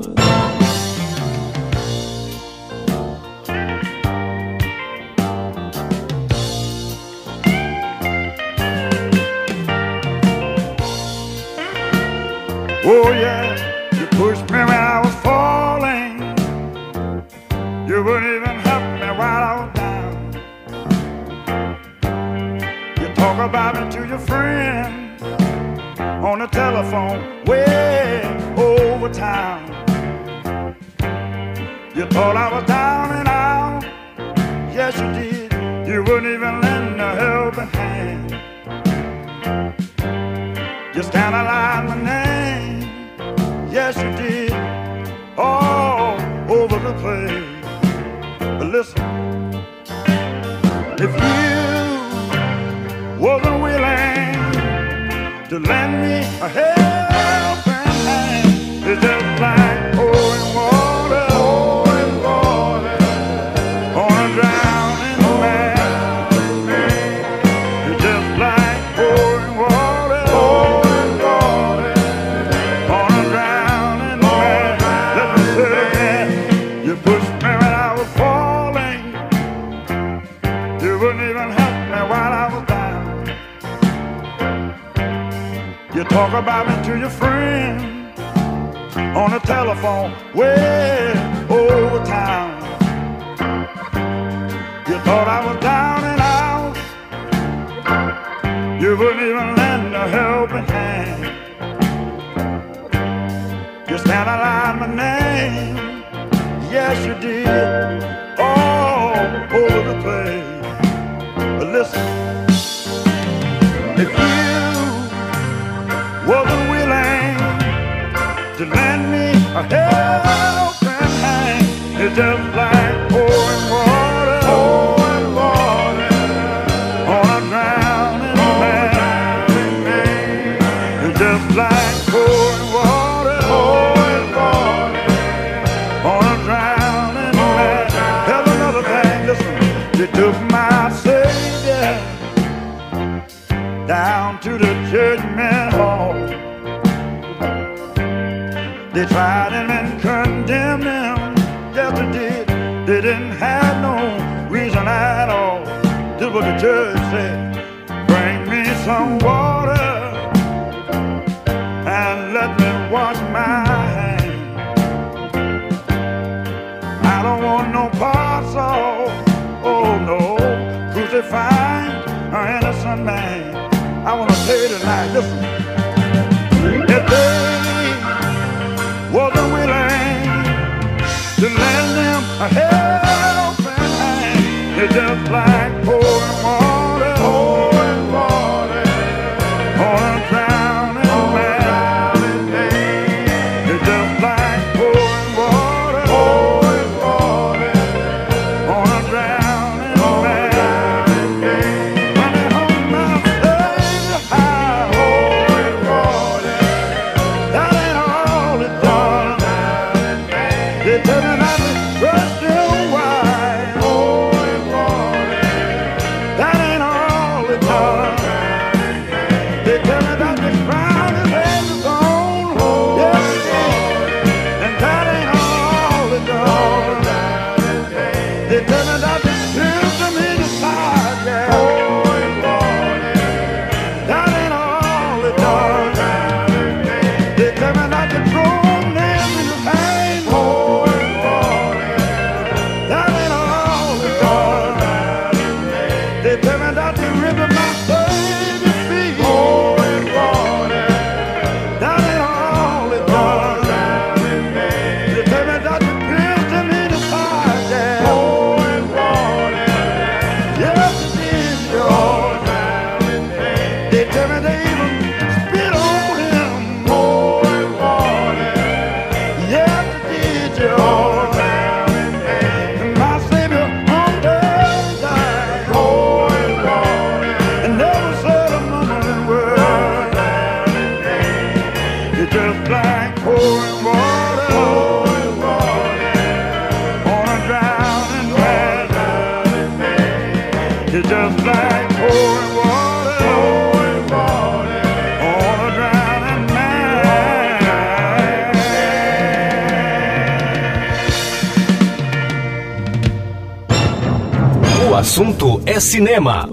O assunto é cinema.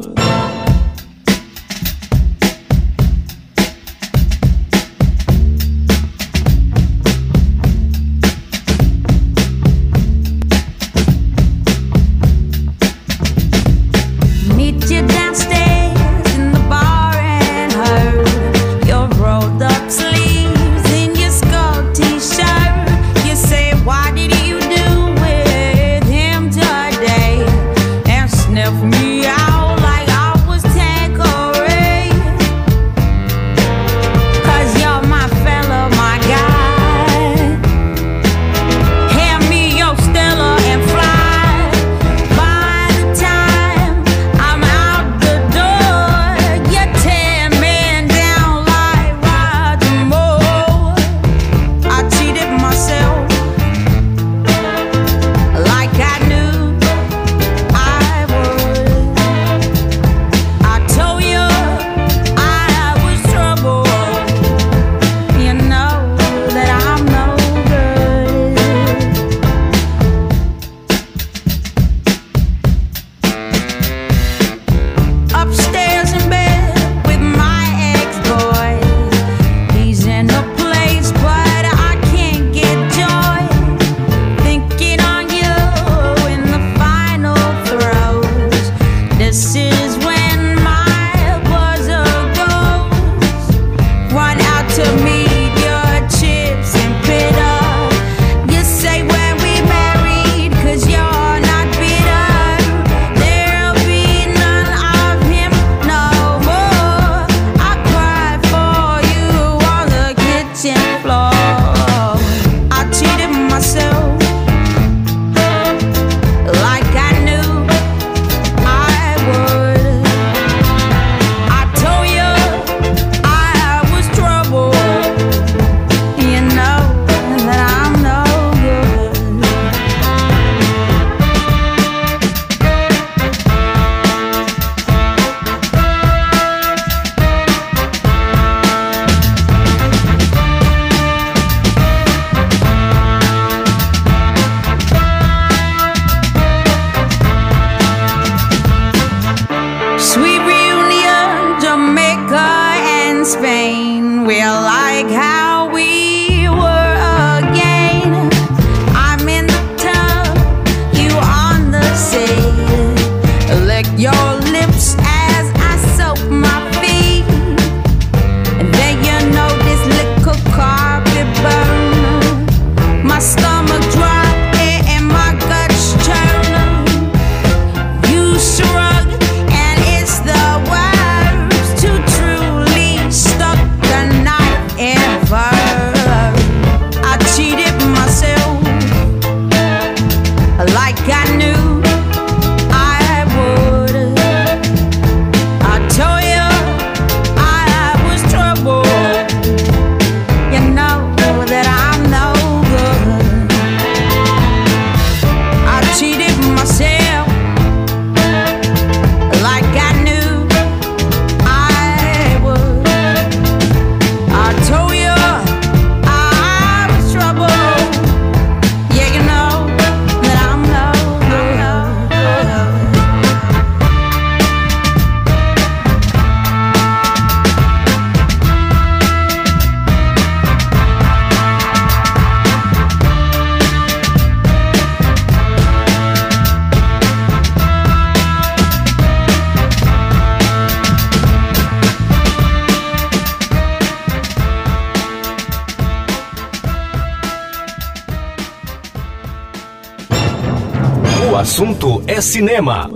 É cinema.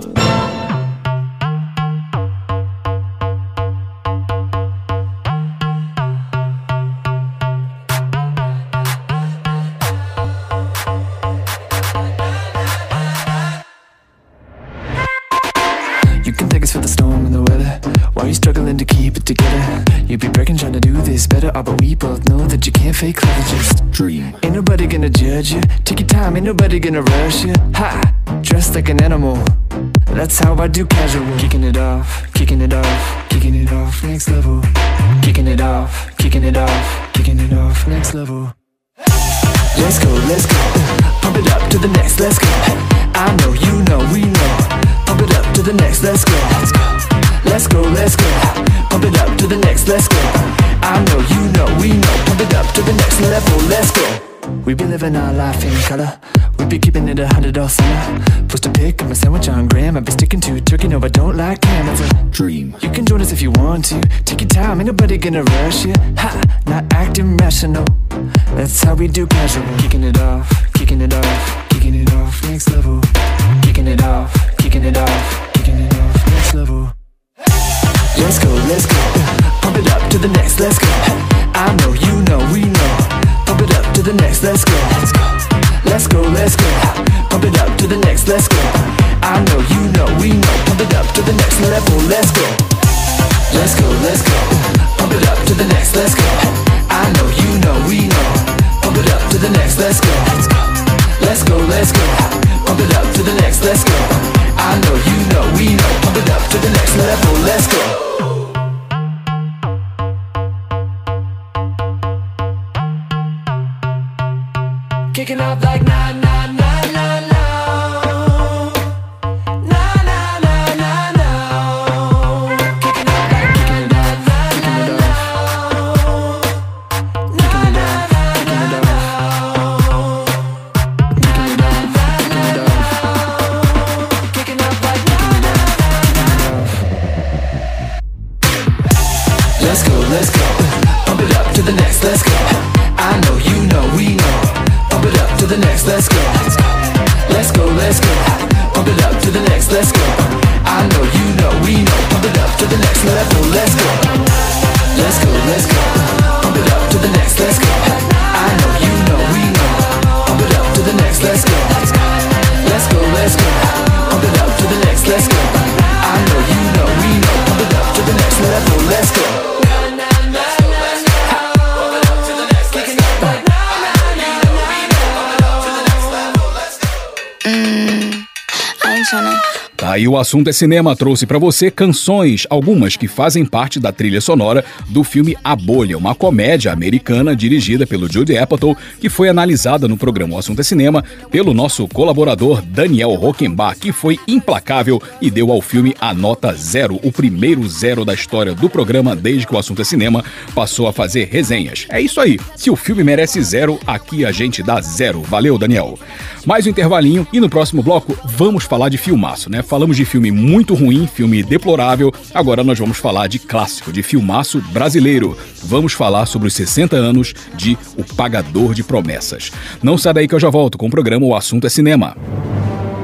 Aí o assunto é cinema trouxe pra você canções, algumas que fazem parte da trilha sonora do filme A Bolha, uma comédia americana dirigida pelo Judy Apatow, que foi analisada no programa O Assunto é Cinema pelo nosso colaborador Daniel Rockenbach, que foi implacável e deu ao filme a nota zero, o primeiro zero da história do programa desde que o Assunto é Cinema passou a fazer resenhas. É isso aí. Se o filme merece zero, aqui a gente dá zero. Valeu, Daniel. Mais um intervalinho e no próximo bloco vamos falar de filmaço, né? Falamos de filme muito ruim, filme deplorável. Agora nós vamos falar de clássico, de filmaço brasileiro. Vamos falar sobre os 60 anos de O Pagador de Promessas. Não sai daí que eu já volto com o programa O Assunto é Cinema.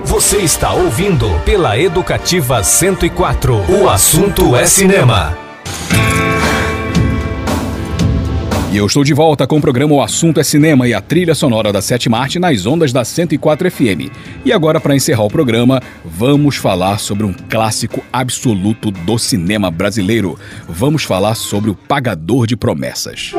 Você está ouvindo pela Educativa 104. O assunto é cinema. E eu estou de volta com o programa O Assunto é Cinema e a trilha sonora da Sete Marte nas ondas da 104 FM. E agora, para encerrar o programa, vamos falar sobre um clássico absoluto do cinema brasileiro. Vamos falar sobre O Pagador de Promessas.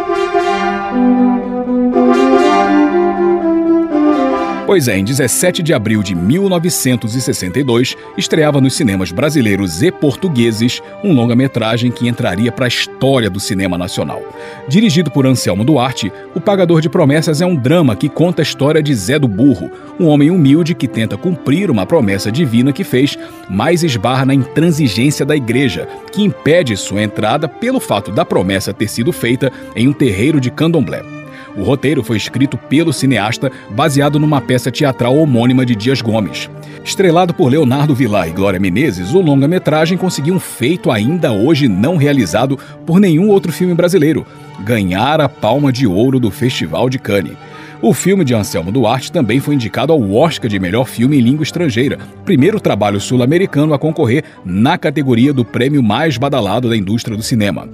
Pois é, em 17 de abril de 1962, estreava nos cinemas brasileiros e portugueses um longa-metragem que entraria para a história do cinema nacional. Dirigido por Anselmo Duarte, O Pagador de Promessas é um drama que conta a história de Zé do Burro, um homem humilde que tenta cumprir uma promessa divina que fez, mas esbarra na intransigência da igreja, que impede sua entrada pelo fato da promessa ter sido feita em um terreiro de candomblé. O roteiro foi escrito pelo cineasta, baseado numa peça teatral homônima de Dias Gomes. Estrelado por Leonardo Vilar e Glória Menezes, o longa-metragem conseguiu um feito ainda hoje não realizado por nenhum outro filme brasileiro: ganhar a palma de ouro do Festival de Cannes. O filme de Anselmo Duarte também foi indicado ao Oscar de melhor filme em língua estrangeira, primeiro trabalho sul-americano a concorrer na categoria do prêmio mais badalado da indústria do cinema.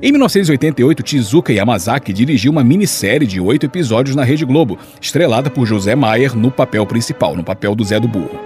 Em 1988, Tizuka Yamazaki dirigiu uma minissérie de oito episódios na Rede Globo, estrelada por José Maier no papel principal, no papel do Zé do Burro.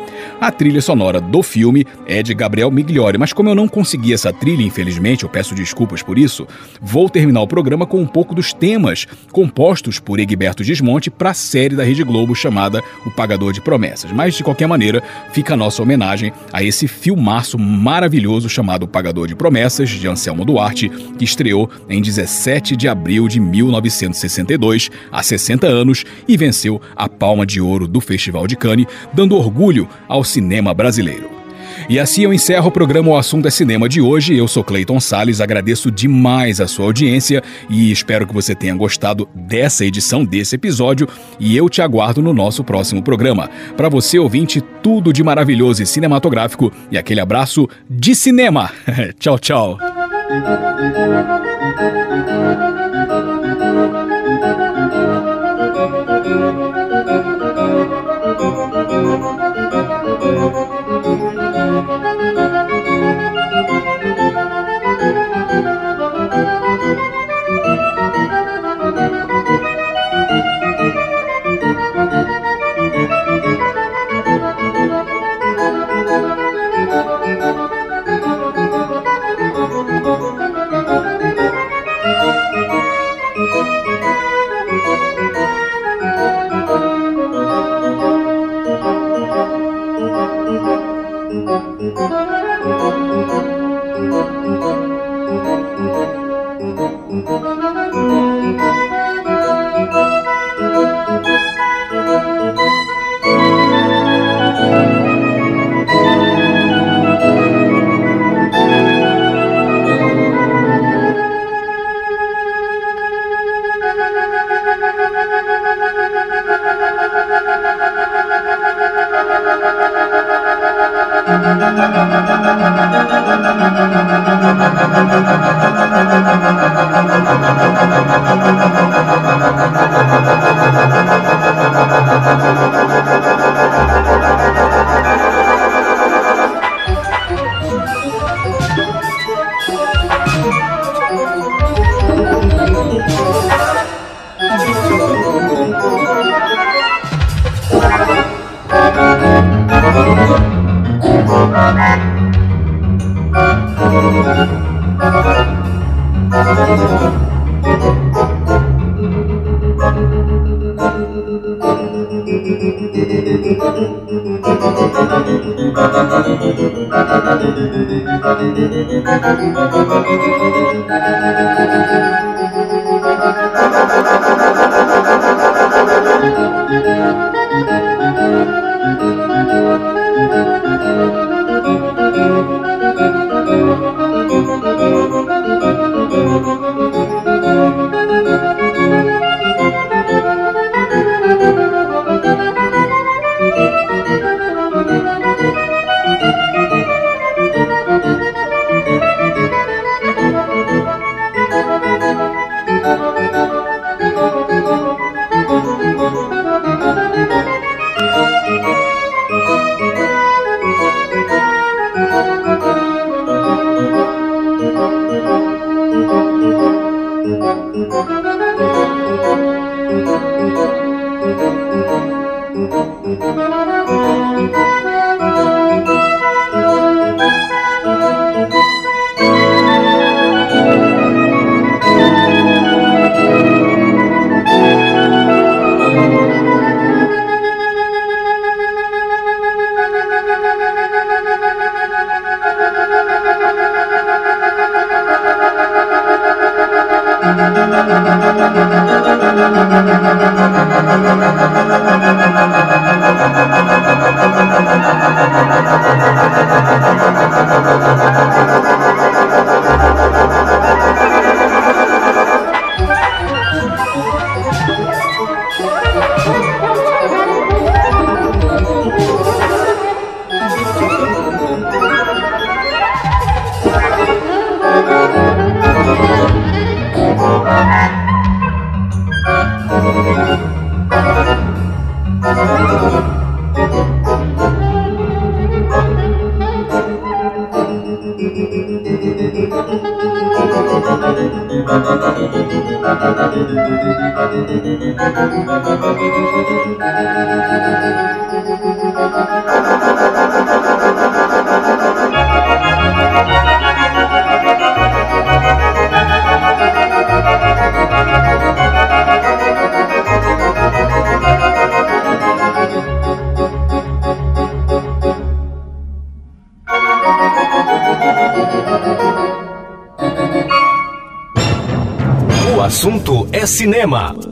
A trilha sonora do filme é de Gabriel Migliori, mas como eu não consegui essa trilha, infelizmente, eu peço desculpas por isso, vou terminar o programa com um pouco dos temas compostos por Egberto Gismonte para a série da Rede Globo chamada O Pagador de Promessas. Mas, de qualquer maneira, fica a nossa homenagem a esse filmaço maravilhoso chamado O Pagador de Promessas, de Anselmo Duarte, que estreou em 17 de abril de 1962, há 60 anos, e venceu a Palma de Ouro do Festival de Cannes, dando orgulho ao cinema brasileiro. E assim eu encerro o programa O Assunto é Cinema de hoje. Eu sou Clayton Sales, agradeço demais a sua audiência e espero que você tenha gostado dessa edição desse episódio e eu te aguardo no nosso próximo programa. Para você ouvinte, tudo de maravilhoso e cinematográfico e aquele abraço de cinema. <laughs> tchau, tchau. O assunto é cinema.